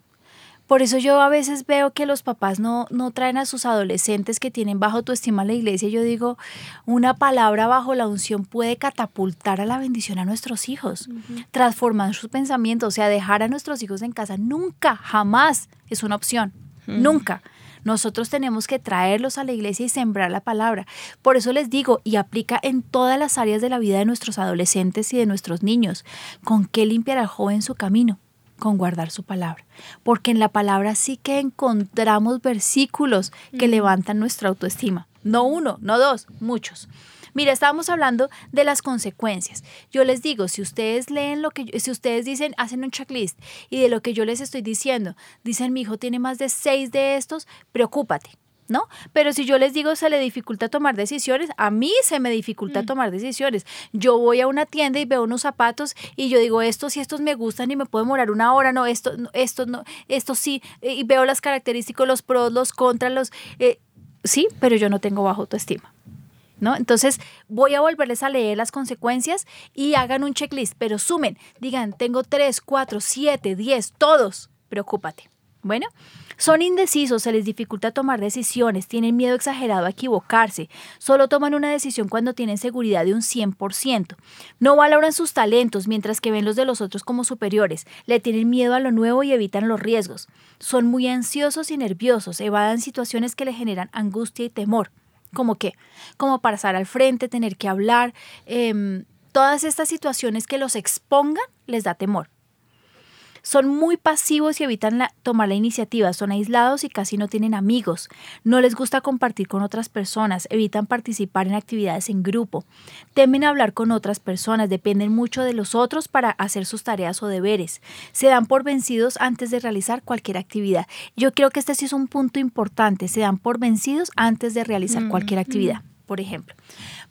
S2: por eso yo a veces veo que los papás no, no traen a sus adolescentes que tienen bajo autoestima a la iglesia. Yo digo, una palabra bajo la unción puede catapultar a la bendición a nuestros hijos, transformar sus pensamientos, o sea, dejar a nuestros hijos en casa nunca, jamás es una opción, nunca. Nosotros tenemos que traerlos a la iglesia y sembrar la palabra. Por eso les digo, y aplica en todas las áreas de la vida de nuestros adolescentes y de nuestros niños, ¿con qué limpiar al joven su camino? Con guardar su palabra. Porque en la palabra sí que encontramos versículos que levantan nuestra autoestima. No uno, no dos, muchos. Mira, estábamos hablando de las consecuencias. Yo les digo, si ustedes leen lo que, si ustedes dicen, hacen un checklist y de lo que yo les estoy diciendo, dicen, mi hijo tiene más de seis de estos, preocúpate. ¿No? Pero si yo les digo se le dificulta tomar decisiones, a mí se me dificulta
S4: Mm.
S2: tomar decisiones. Yo voy a una tienda y veo unos zapatos y yo digo, estos y estos me gustan y me puedo demorar una hora, no, esto, no, estos no, estos sí, eh, y veo las características, los pros, los contras, los... eh, sí, pero yo no tengo bajo autoestima. ¿No? Entonces voy a volverles a leer las consecuencias y hagan un checklist, pero sumen, digan, tengo 3, 4, 7, 10, todos, preocúpate. Bueno, son indecisos, se les dificulta tomar decisiones, tienen miedo exagerado a equivocarse, solo toman una decisión cuando tienen seguridad de un 100%, no valoran sus talentos mientras que ven los de los otros como superiores, le tienen miedo a lo nuevo y evitan los riesgos, son muy ansiosos y nerviosos, evadan situaciones que le generan angustia y temor. ¿Como qué? Como pasar al frente, tener que hablar. em, todas estas situaciones que los expongan les da temor. Son muy pasivos y evitan la- tomar la iniciativa, son aislados y casi no tienen amigos. No les gusta compartir con otras personas, evitan participar en actividades en grupo. Temen hablar con otras personas, dependen mucho de los otros para hacer sus tareas o deberes. Se dan por vencidos antes de realizar cualquier actividad. Yo creo que este sí es un punto importante, se dan por vencidos antes de realizar
S4: Mm,
S2: cualquier actividad. Por ejemplo,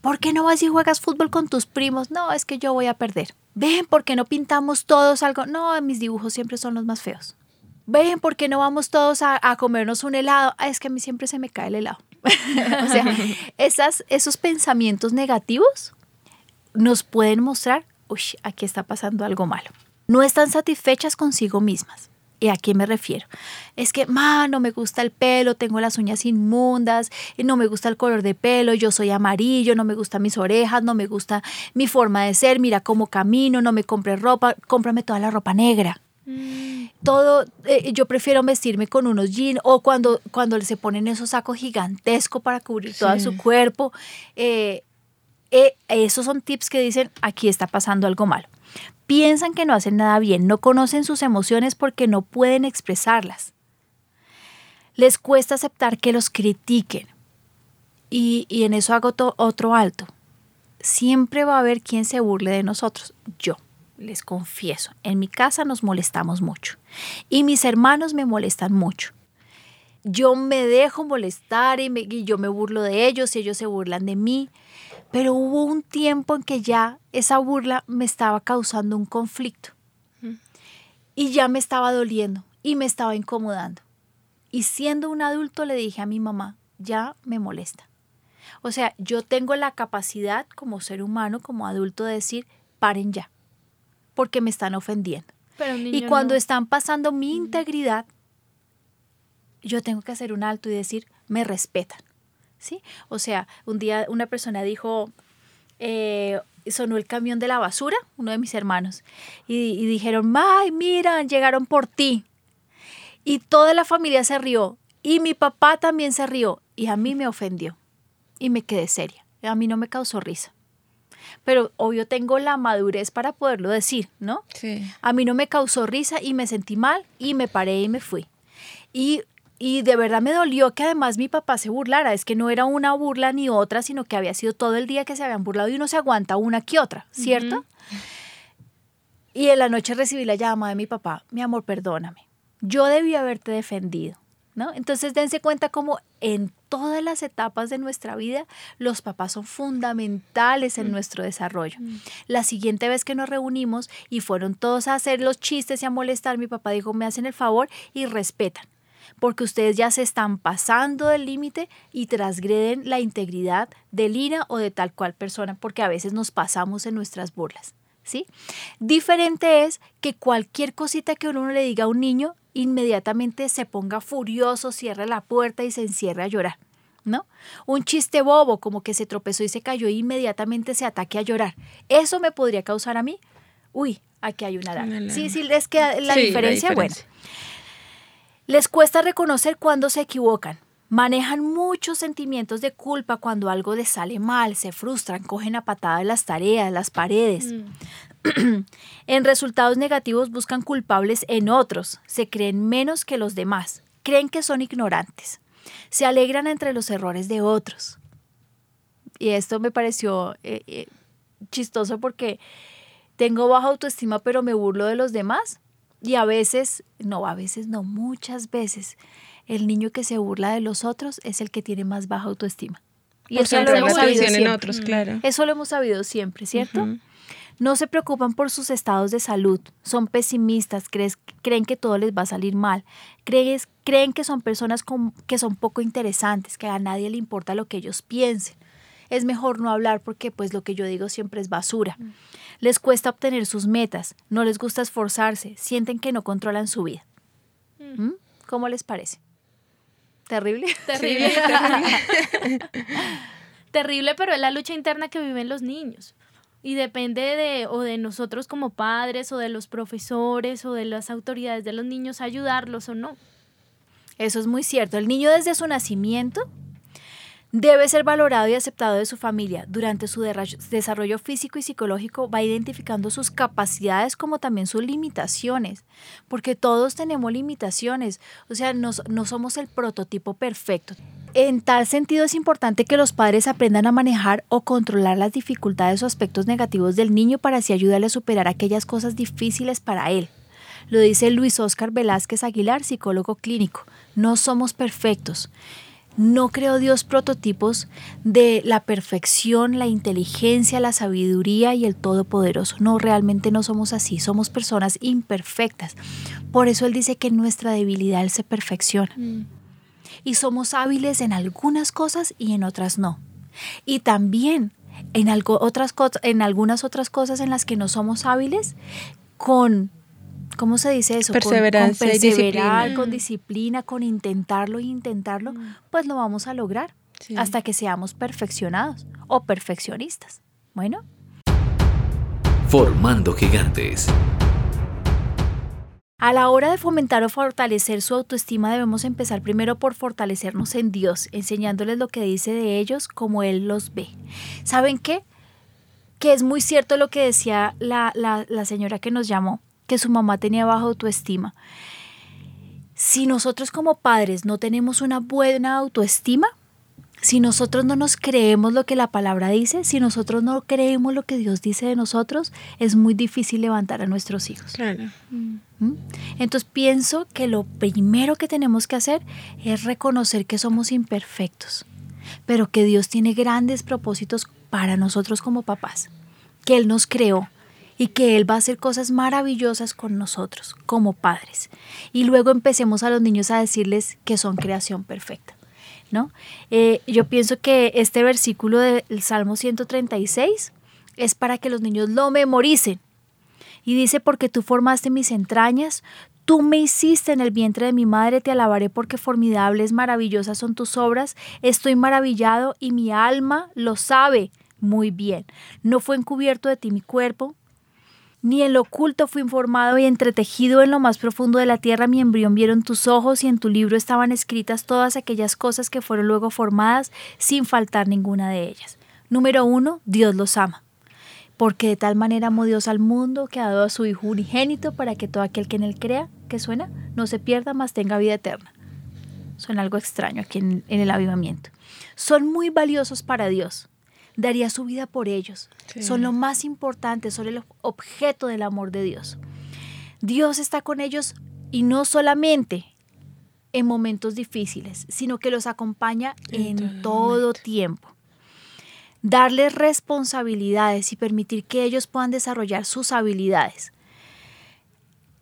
S2: ¿por qué no vas y juegas fútbol con tus primos? No, es que yo voy a perder. Ven, ¿por qué no pintamos todos algo? No, mis dibujos siempre son los más feos. Ven, ¿por qué no vamos todos a, a comernos un helado? Ah, es que a mí siempre se me cae el helado. o sea, esos pensamientos negativos nos pueden mostrar, uy, aquí está pasando algo malo. No están satisfechas consigo mismas. ¿Y a qué me refiero? Es que, ma, no me gusta el pelo, tengo las uñas inmundas, y no me gusta el color de pelo, yo soy amarillo, no me gustan mis orejas, no me gusta mi forma de ser, mira cómo camino, no me compres ropa, cómprame toda la ropa negra. Todo, eh, yo prefiero vestirme con unos jeans o cuando, cuando se ponen esos sacos gigantescos para cubrir todo su cuerpo. eh, eh, esos son tips que dicen, aquí está pasando algo malo. Piensan que no hacen nada bien, no conocen sus emociones porque no pueden expresarlas. Les cuesta aceptar que los critiquen. Y, y en eso hago otro alto. Siempre va a haber quien se burle de nosotros. Yo, les confieso, en mi casa nos molestamos mucho. Y mis hermanos me molestan mucho. Yo me dejo molestar y, me- y yo me burlo de ellos y ellos se burlan de mí. Pero hubo un tiempo en que ya esa burla me estaba causando un conflicto. Y ya me estaba doliendo y me estaba incomodando. Y siendo un adulto le dije a mi mamá, ya me molesta. O sea, yo tengo la capacidad como ser humano, como adulto, de decir, paren ya, porque me están ofendiendo.
S4: Pero
S2: Y cuando
S4: no.
S2: están pasando mi integridad, yo tengo que hacer un alto y decir, me respetan. ¿Sí? O sea, un día una persona dijo, eh, sonó el camión de la basura, uno de mis hermanos, y, y dijeron, ay, mira, llegaron por ti. Y toda la familia se rió, y mi papá también se rió, y a mí me ofendió, y me quedé seria. A mí no me causó risa. Pero obvio tengo la madurez para poderlo decir, ¿no?
S3: Sí.
S2: A mí no me causó risa y me sentí mal y me paré y me fui. Y, y de verdad me dolió que además mi papá se burlara. Es que no era una burla ni otra, sino que había sido todo el día que se habían burlado y uno se aguanta una que otra, ¿cierto? Y en la noche recibí la llamada de mi papá, mi amor, perdóname. Yo debí haberte defendido. ¿No? Entonces dense cuenta como en todas las etapas de nuestra vida los papás son fundamentales en nuestro desarrollo. La siguiente vez que nos reunimos y fueron todos a hacer los chistes y a molestar, mi papá dijo, me hacen el favor y respetan, porque ustedes ya se están pasando del límite y transgreden la integridad de Lina o de tal cual persona, porque a veces nos pasamos en nuestras burlas. ¿Sí? Diferente es que cualquier cosita que uno le diga a un niño, inmediatamente se ponga furioso, cierre la puerta y se encierre a llorar. ¿No? Un chiste bobo, como que se tropezó y se cayó, e inmediatamente se ataque a llorar. ¿Eso me podría causar a mí? Uy, aquí hay una alarma.
S3: alarma.
S2: Sí, sí, les queda la
S3: Sí, la
S2: diferencia.
S3: diferencia.
S2: Bueno, les cuesta reconocer cuando se equivocan. Manejan muchos sentimientos de culpa cuando algo les sale mal, se frustran, cogen a patadas las tareas, las paredes. en resultados negativos buscan culpables en otros, se creen menos que los demás, creen que son ignorantes, se alegran entre los errores de otros. Y esto me pareció eh, eh, chistoso porque tengo baja autoestima pero me burlo de los demás. Y a veces, no, a veces no, muchas veces el niño que se burla de los otros es el que tiene más baja autoestima. Y eso lo hemos sabido siempre. En otros, claro. Eso lo hemos sabido siempre, ¿cierto? No se preocupan por sus estados de salud, son pesimistas, creen que todo les va a salir mal, creen, creen que son personas que son poco interesantes, que a nadie le importa lo que ellos piensen. Es mejor no hablar porque pues lo que yo digo siempre es basura. Les cuesta obtener sus metas, no les gusta esforzarse, sienten que no controlan su vida. ¿Mm? ¿Cómo les parece? ¿Terrible?
S4: Terrible, terrible. terrible, pero es la lucha interna que viven los niños. Y depende de o de nosotros como padres o de los profesores o de las autoridades de los niños ayudarlos o no.
S2: Eso es muy cierto. El niño desde su nacimiento Debe ser valorado y aceptado de su familia. Durante su desarrollo físico y psicológico va identificando sus capacidades como también sus limitaciones, porque todos tenemos limitaciones, o sea, no, no somos el prototipo perfecto. En tal sentido es importante que los padres aprendan a manejar o controlar las dificultades o aspectos negativos del niño para así ayudarle a superar aquellas cosas difíciles para él. Lo dice Luis Oscar Velázquez Aguilar, psicólogo clínico. No somos perfectos. No creo Dios prototipos de la perfección, la inteligencia, la sabiduría y el todopoderoso. No, realmente no somos así, somos personas imperfectas. Por eso Él dice que nuestra debilidad se perfecciona. Mm. Y somos hábiles en algunas cosas y en otras no. Y también en, algo, otras, en algunas otras cosas en las que no somos hábiles, con ¿cómo se dice eso?
S3: Perseverancia
S2: con, perseverar, con disciplina, con intentarlo y intentarlo, mm. pues lo vamos a lograr hasta que seamos perfeccionados o perfeccionistas. Bueno.
S1: Formando gigantes.
S2: A la hora de fomentar o fortalecer su autoestima debemos empezar primero por fortalecernos en Dios, enseñándoles lo que dice de ellos como Él los ve. ¿Saben qué? Que es muy cierto lo que decía la, la señora que nos llamó que su mamá tenía baja autoestima. Si nosotros como padres no tenemos una buena autoestima, si nosotros no nos creemos lo que la palabra dice, si nosotros no creemos lo que Dios dice de nosotros, es muy difícil levantar a nuestros hijos. Claro. ¿Mm? Entonces pienso que lo primero que tenemos que hacer es reconocer que somos imperfectos, pero que Dios tiene grandes propósitos para nosotros como papás, que Él nos creó, y que Él va a hacer cosas maravillosas con nosotros como padres. Y luego empecemos a los niños a decirles que son creación perfecta. ¿no? Eh, yo pienso que este versículo del Salmo 136 es para que los niños lo memoricen. Y dice, porque tú formaste mis entrañas, tú me hiciste en el vientre de mi madre, te alabaré porque formidables, maravillosas son tus obras, estoy maravillado y mi alma lo sabe muy bien. No fue encubierto de ti mi cuerpo, ni en lo oculto fui informado y entretejido en lo más profundo de la tierra mi embrión vieron tus ojos y en tu libro estaban escritas todas aquellas cosas que fueron luego formadas sin faltar ninguna de ellas. Número uno, Dios los ama. Porque de tal manera amó Dios al mundo que ha dado a su Hijo unigénito para que todo aquel que en él crea, que suena, no se pierda, mas tenga vida eterna. Suena algo extraño aquí en, en el avivamiento. Son muy valiosos para Dios daría su vida por ellos. Son lo más importante, son el objeto del amor de Dios. Dios está con ellos y no solamente en momentos difíciles, sino que los acompaña en todo tiempo. Darles responsabilidades y permitir que ellos puedan desarrollar sus habilidades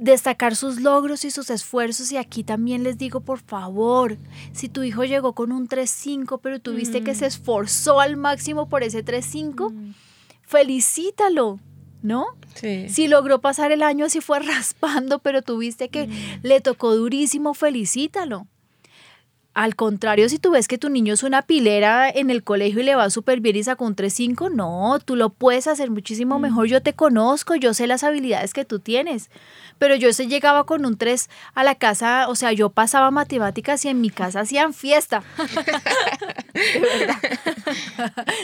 S2: destacar sus logros y sus esfuerzos y aquí también les digo por favor, si tu hijo llegó con un 3.5 pero tuviste que se mm. esforzó al máximo por ese 3.5, mm. felicítalo, ¿no? Sí. Si logró pasar el año así fue raspando pero tuviste que mm. le tocó durísimo, felicítalo. Al contrario, si tú ves que tu niño es una pilera en el colegio y le va súper bien y sacó un 3-5, no, tú lo puedes hacer muchísimo mejor. Yo te conozco, yo sé las habilidades que tú tienes. Pero yo se llegaba con un 3 a la casa, o sea, yo pasaba matemáticas y en mi casa hacían fiesta. de verdad.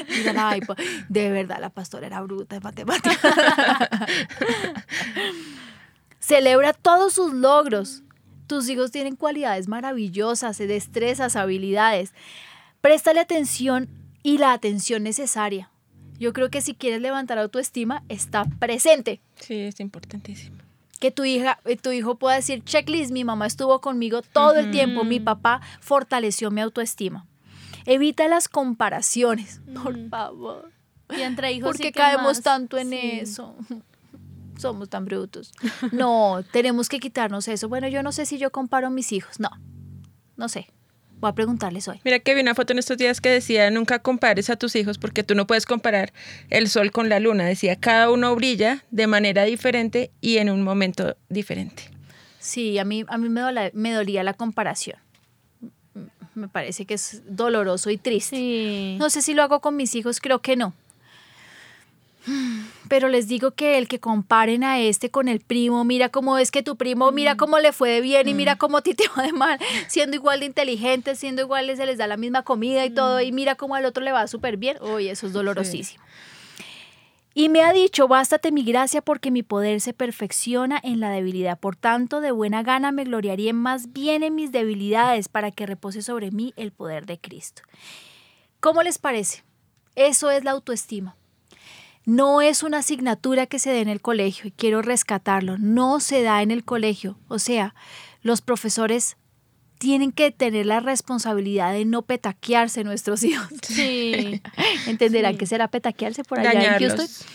S2: Digan, "Ay, po- de verdad, la pastora era bruta de matemáticas. Celebra todos sus logros. Tus hijos tienen cualidades maravillosas, destrezas, habilidades. Préstale atención y la atención necesaria. Yo creo que si quieres levantar autoestima, está presente.
S3: Sí, es importantísimo.
S2: Que tu hija, eh, tu hijo pueda decir, checklist, mi mamá estuvo conmigo todo el tiempo, mi papá fortaleció mi autoestima. Evita las comparaciones, por favor.
S4: Y entre hijos
S2: ¿Por
S4: sí
S2: qué
S4: que
S2: caemos
S4: más.
S2: tanto en
S4: Sí.
S2: eso? Somos tan brutos. No, tenemos que quitarnos eso. Bueno, yo no sé si yo comparo a mis hijos. No, no sé. Voy a preguntarles hoy.
S3: Mira que vi una foto en estos días que decía, nunca compares a tus hijos porque tú no puedes comparar el sol con la luna. Decía, cada uno brilla de manera diferente y en un momento diferente.
S2: Sí, a mí, a mí me, dola- me dolía la comparación. M- Me parece que es doloroso y triste.
S4: Sí.
S2: No sé si lo hago con mis hijos, creo que no. Pero les digo que el que comparen a este con el primo, mira cómo es que tu primo, mira
S4: Mm.
S2: cómo le fue de bien y mira cómo a ti te va de mal, siendo igual de inteligentes, siendo iguales, se les da la misma comida y todo,
S4: Mm.
S2: y mira cómo al otro le va súper bien. Uy, eso es dolorosísimo. Y me ha dicho, bástate mi gracia porque mi poder se perfecciona en la debilidad. Por tanto, de buena gana me gloriaré más bien en mis debilidades para que repose sobre mí el poder de Cristo. ¿Cómo les parece? Eso es la autoestima. No es una asignatura que se dé en el colegio y quiero rescatarlo. No se da en el colegio. O sea, los profesores tienen que tener la responsabilidad de no petaquearse nuestros hijos.
S4: Sí.
S2: Entenderán
S4: Sí.
S2: que será petaquearse por allá en
S3: Dañarlos.
S2: Houston.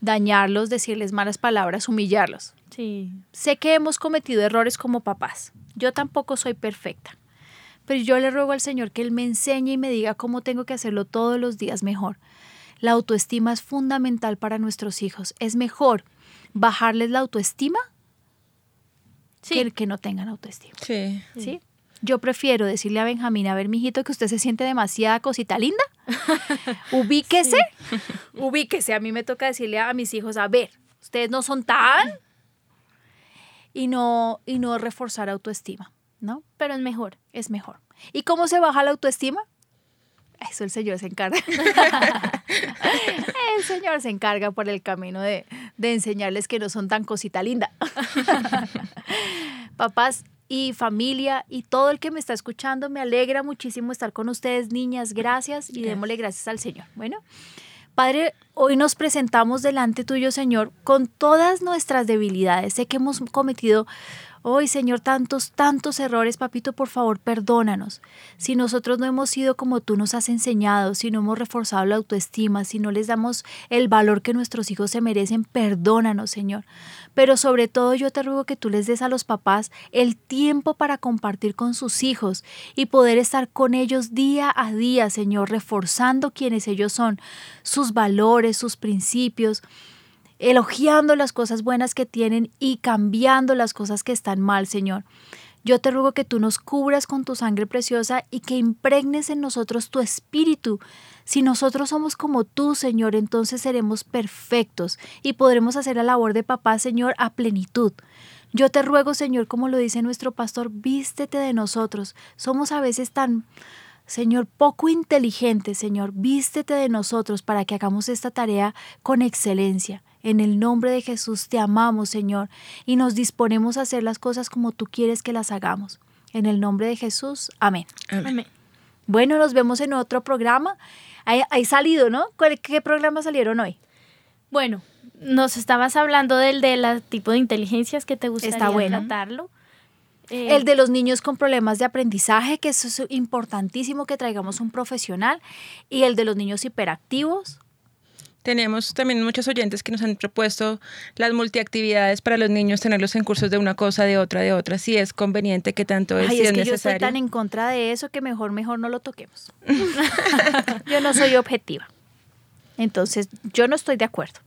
S2: Dañarlos, decirles malas palabras, humillarlos.
S4: Sí.
S2: Sé que hemos cometido errores como papás. Yo tampoco soy perfecta. Pero yo le ruego al Señor que Él me enseñe y me diga cómo tengo que hacerlo todos los días mejor. La autoestima es fundamental para nuestros hijos. Es mejor bajarles la autoestima que que no tengan autoestima.
S3: Sí.
S2: ¿sí? Yo prefiero decirle a Benjamín, a ver, mijito, que usted se siente demasiada cosita linda. ubíquese, ubíquese. A mí me toca decirle a mis hijos, a ver, ustedes no son tan... Y no, y no reforzar autoestima, ¿no?
S4: Pero es mejor.
S2: Es mejor. ¿Y cómo se baja la autoestima? Eso el Señor se encarga. el Señor se encarga por el camino de, de enseñarles que no son tan cosita linda. Papás y familia y todo el que me está escuchando, me alegra muchísimo estar con ustedes, niñas. Gracias y démosle gracias al Señor. Bueno, Padre, hoy nos presentamos delante tuyo, Señor, con todas nuestras debilidades. Sé que hemos cometido hoy, Señor, tantos, tantos errores. Papito, por favor, perdónanos. Si nosotros no hemos sido como tú nos has enseñado, si no hemos reforzado la autoestima, si no les damos el valor que nuestros hijos se merecen, perdónanos, Señor. Pero sobre todo yo te ruego que tú les des a los papás el tiempo para compartir con sus hijos y poder estar con ellos día a día, Señor, reforzando quienes ellos son, sus valores, sus principios, elogiando las cosas buenas que tienen y cambiando las cosas que están mal, Señor. Yo te ruego que tú nos cubras con tu sangre preciosa y que impregnes en nosotros tu espíritu. Si nosotros somos como tú, Señor, entonces seremos perfectos y podremos hacer la labor de papá, Señor, a plenitud. Yo te ruego, Señor, como lo dice nuestro pastor, vístete de nosotros. Somos a veces tan, Señor, poco inteligentes, Señor, vístete de nosotros para que hagamos esta tarea con excelencia. En el nombre de Jesús te amamos, Señor, y nos disponemos a hacer las cosas como tú quieres que las hagamos. En el nombre de Jesús, amén.
S4: Amén.
S2: Bueno, nos vemos en otro programa. Hay, hay salido, ¿no? ¿Cuál- ¿Qué programas salieron hoy?
S4: Bueno, nos estabas hablando del de la tipo de inteligencias que te gustaría
S2: Está bueno.
S4: tratarlo. Eh,
S2: El de los niños con problemas de aprendizaje, que eso es importantísimo que traigamos un profesional. Y el de los niños hiperactivos.
S3: Tenemos también muchos oyentes que nos han propuesto las multiactividades para los niños, tenerlos en cursos de una cosa, de otra, de otra, si es conveniente, que tanto es,
S2: Ay,
S3: si
S2: es
S3: es,
S2: que yo estoy
S3: necesario.
S2: tan en contra de eso que mejor, mejor no lo toquemos. yo no soy objetiva. Entonces, yo no estoy de acuerdo.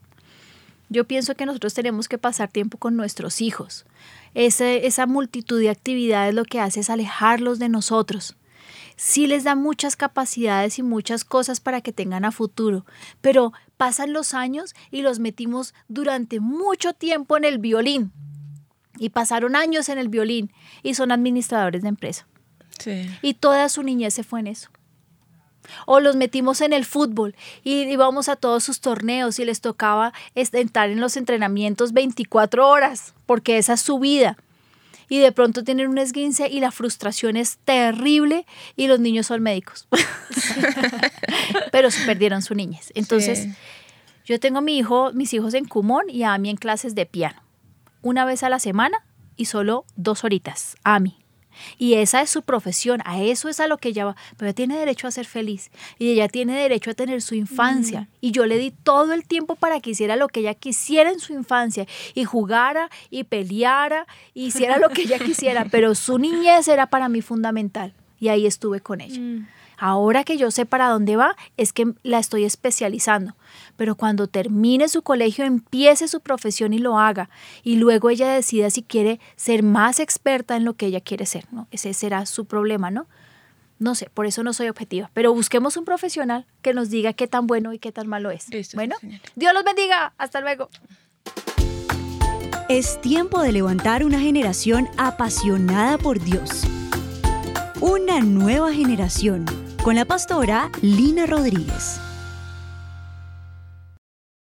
S2: Yo pienso que nosotros tenemos que pasar tiempo con nuestros hijos. Ese- esa multitud de actividades lo que hace es alejarlos de nosotros. sí les da muchas capacidades y muchas cosas para que tengan a futuro, pero pasan los años y los metimos durante mucho tiempo en el violín. Y pasaron años en el violín y son administradores de empresa. Y toda su niñez se fue en eso. O los metimos en el fútbol y íbamos a todos sus torneos y les tocaba estar en los entrenamientos 24 horas, porque esa es su vida. Y de pronto tienen un esguince y la frustración es terrible y los niños son médicos. Pero se perdieron su niñez. Entonces, yo tengo a mi hijo, mis hijos en Cumón y a mí en clases de piano. Una vez a la semana y solo dos horitas. A mí. Y esa es su profesión, a eso es a lo que ella va, pero ella tiene derecho a ser feliz y ella tiene derecho a tener su infancia. Mm. Y yo le di todo el tiempo para que hiciera lo que ella quisiera en su infancia y jugara y peleara y hiciera lo que ella quisiera, pero su niñez era para mí fundamental y ahí estuve con ella. Mm. Ahora que yo sé para dónde va, es que la estoy especializando. Pero cuando termine su colegio, empiece su profesión y lo haga. Y luego ella decida si quiere ser más experta en lo que ella quiere ser. ¿no? Ese será su problema, ¿no? No sé, por eso no soy objetiva. Pero busquemos un profesional que nos diga qué tan bueno y qué tan malo es. bueno, Dios los bendiga. Hasta luego.
S8: Es tiempo de levantar una generación apasionada por Dios. Una nueva generación con la pastora Lina Rodríguez.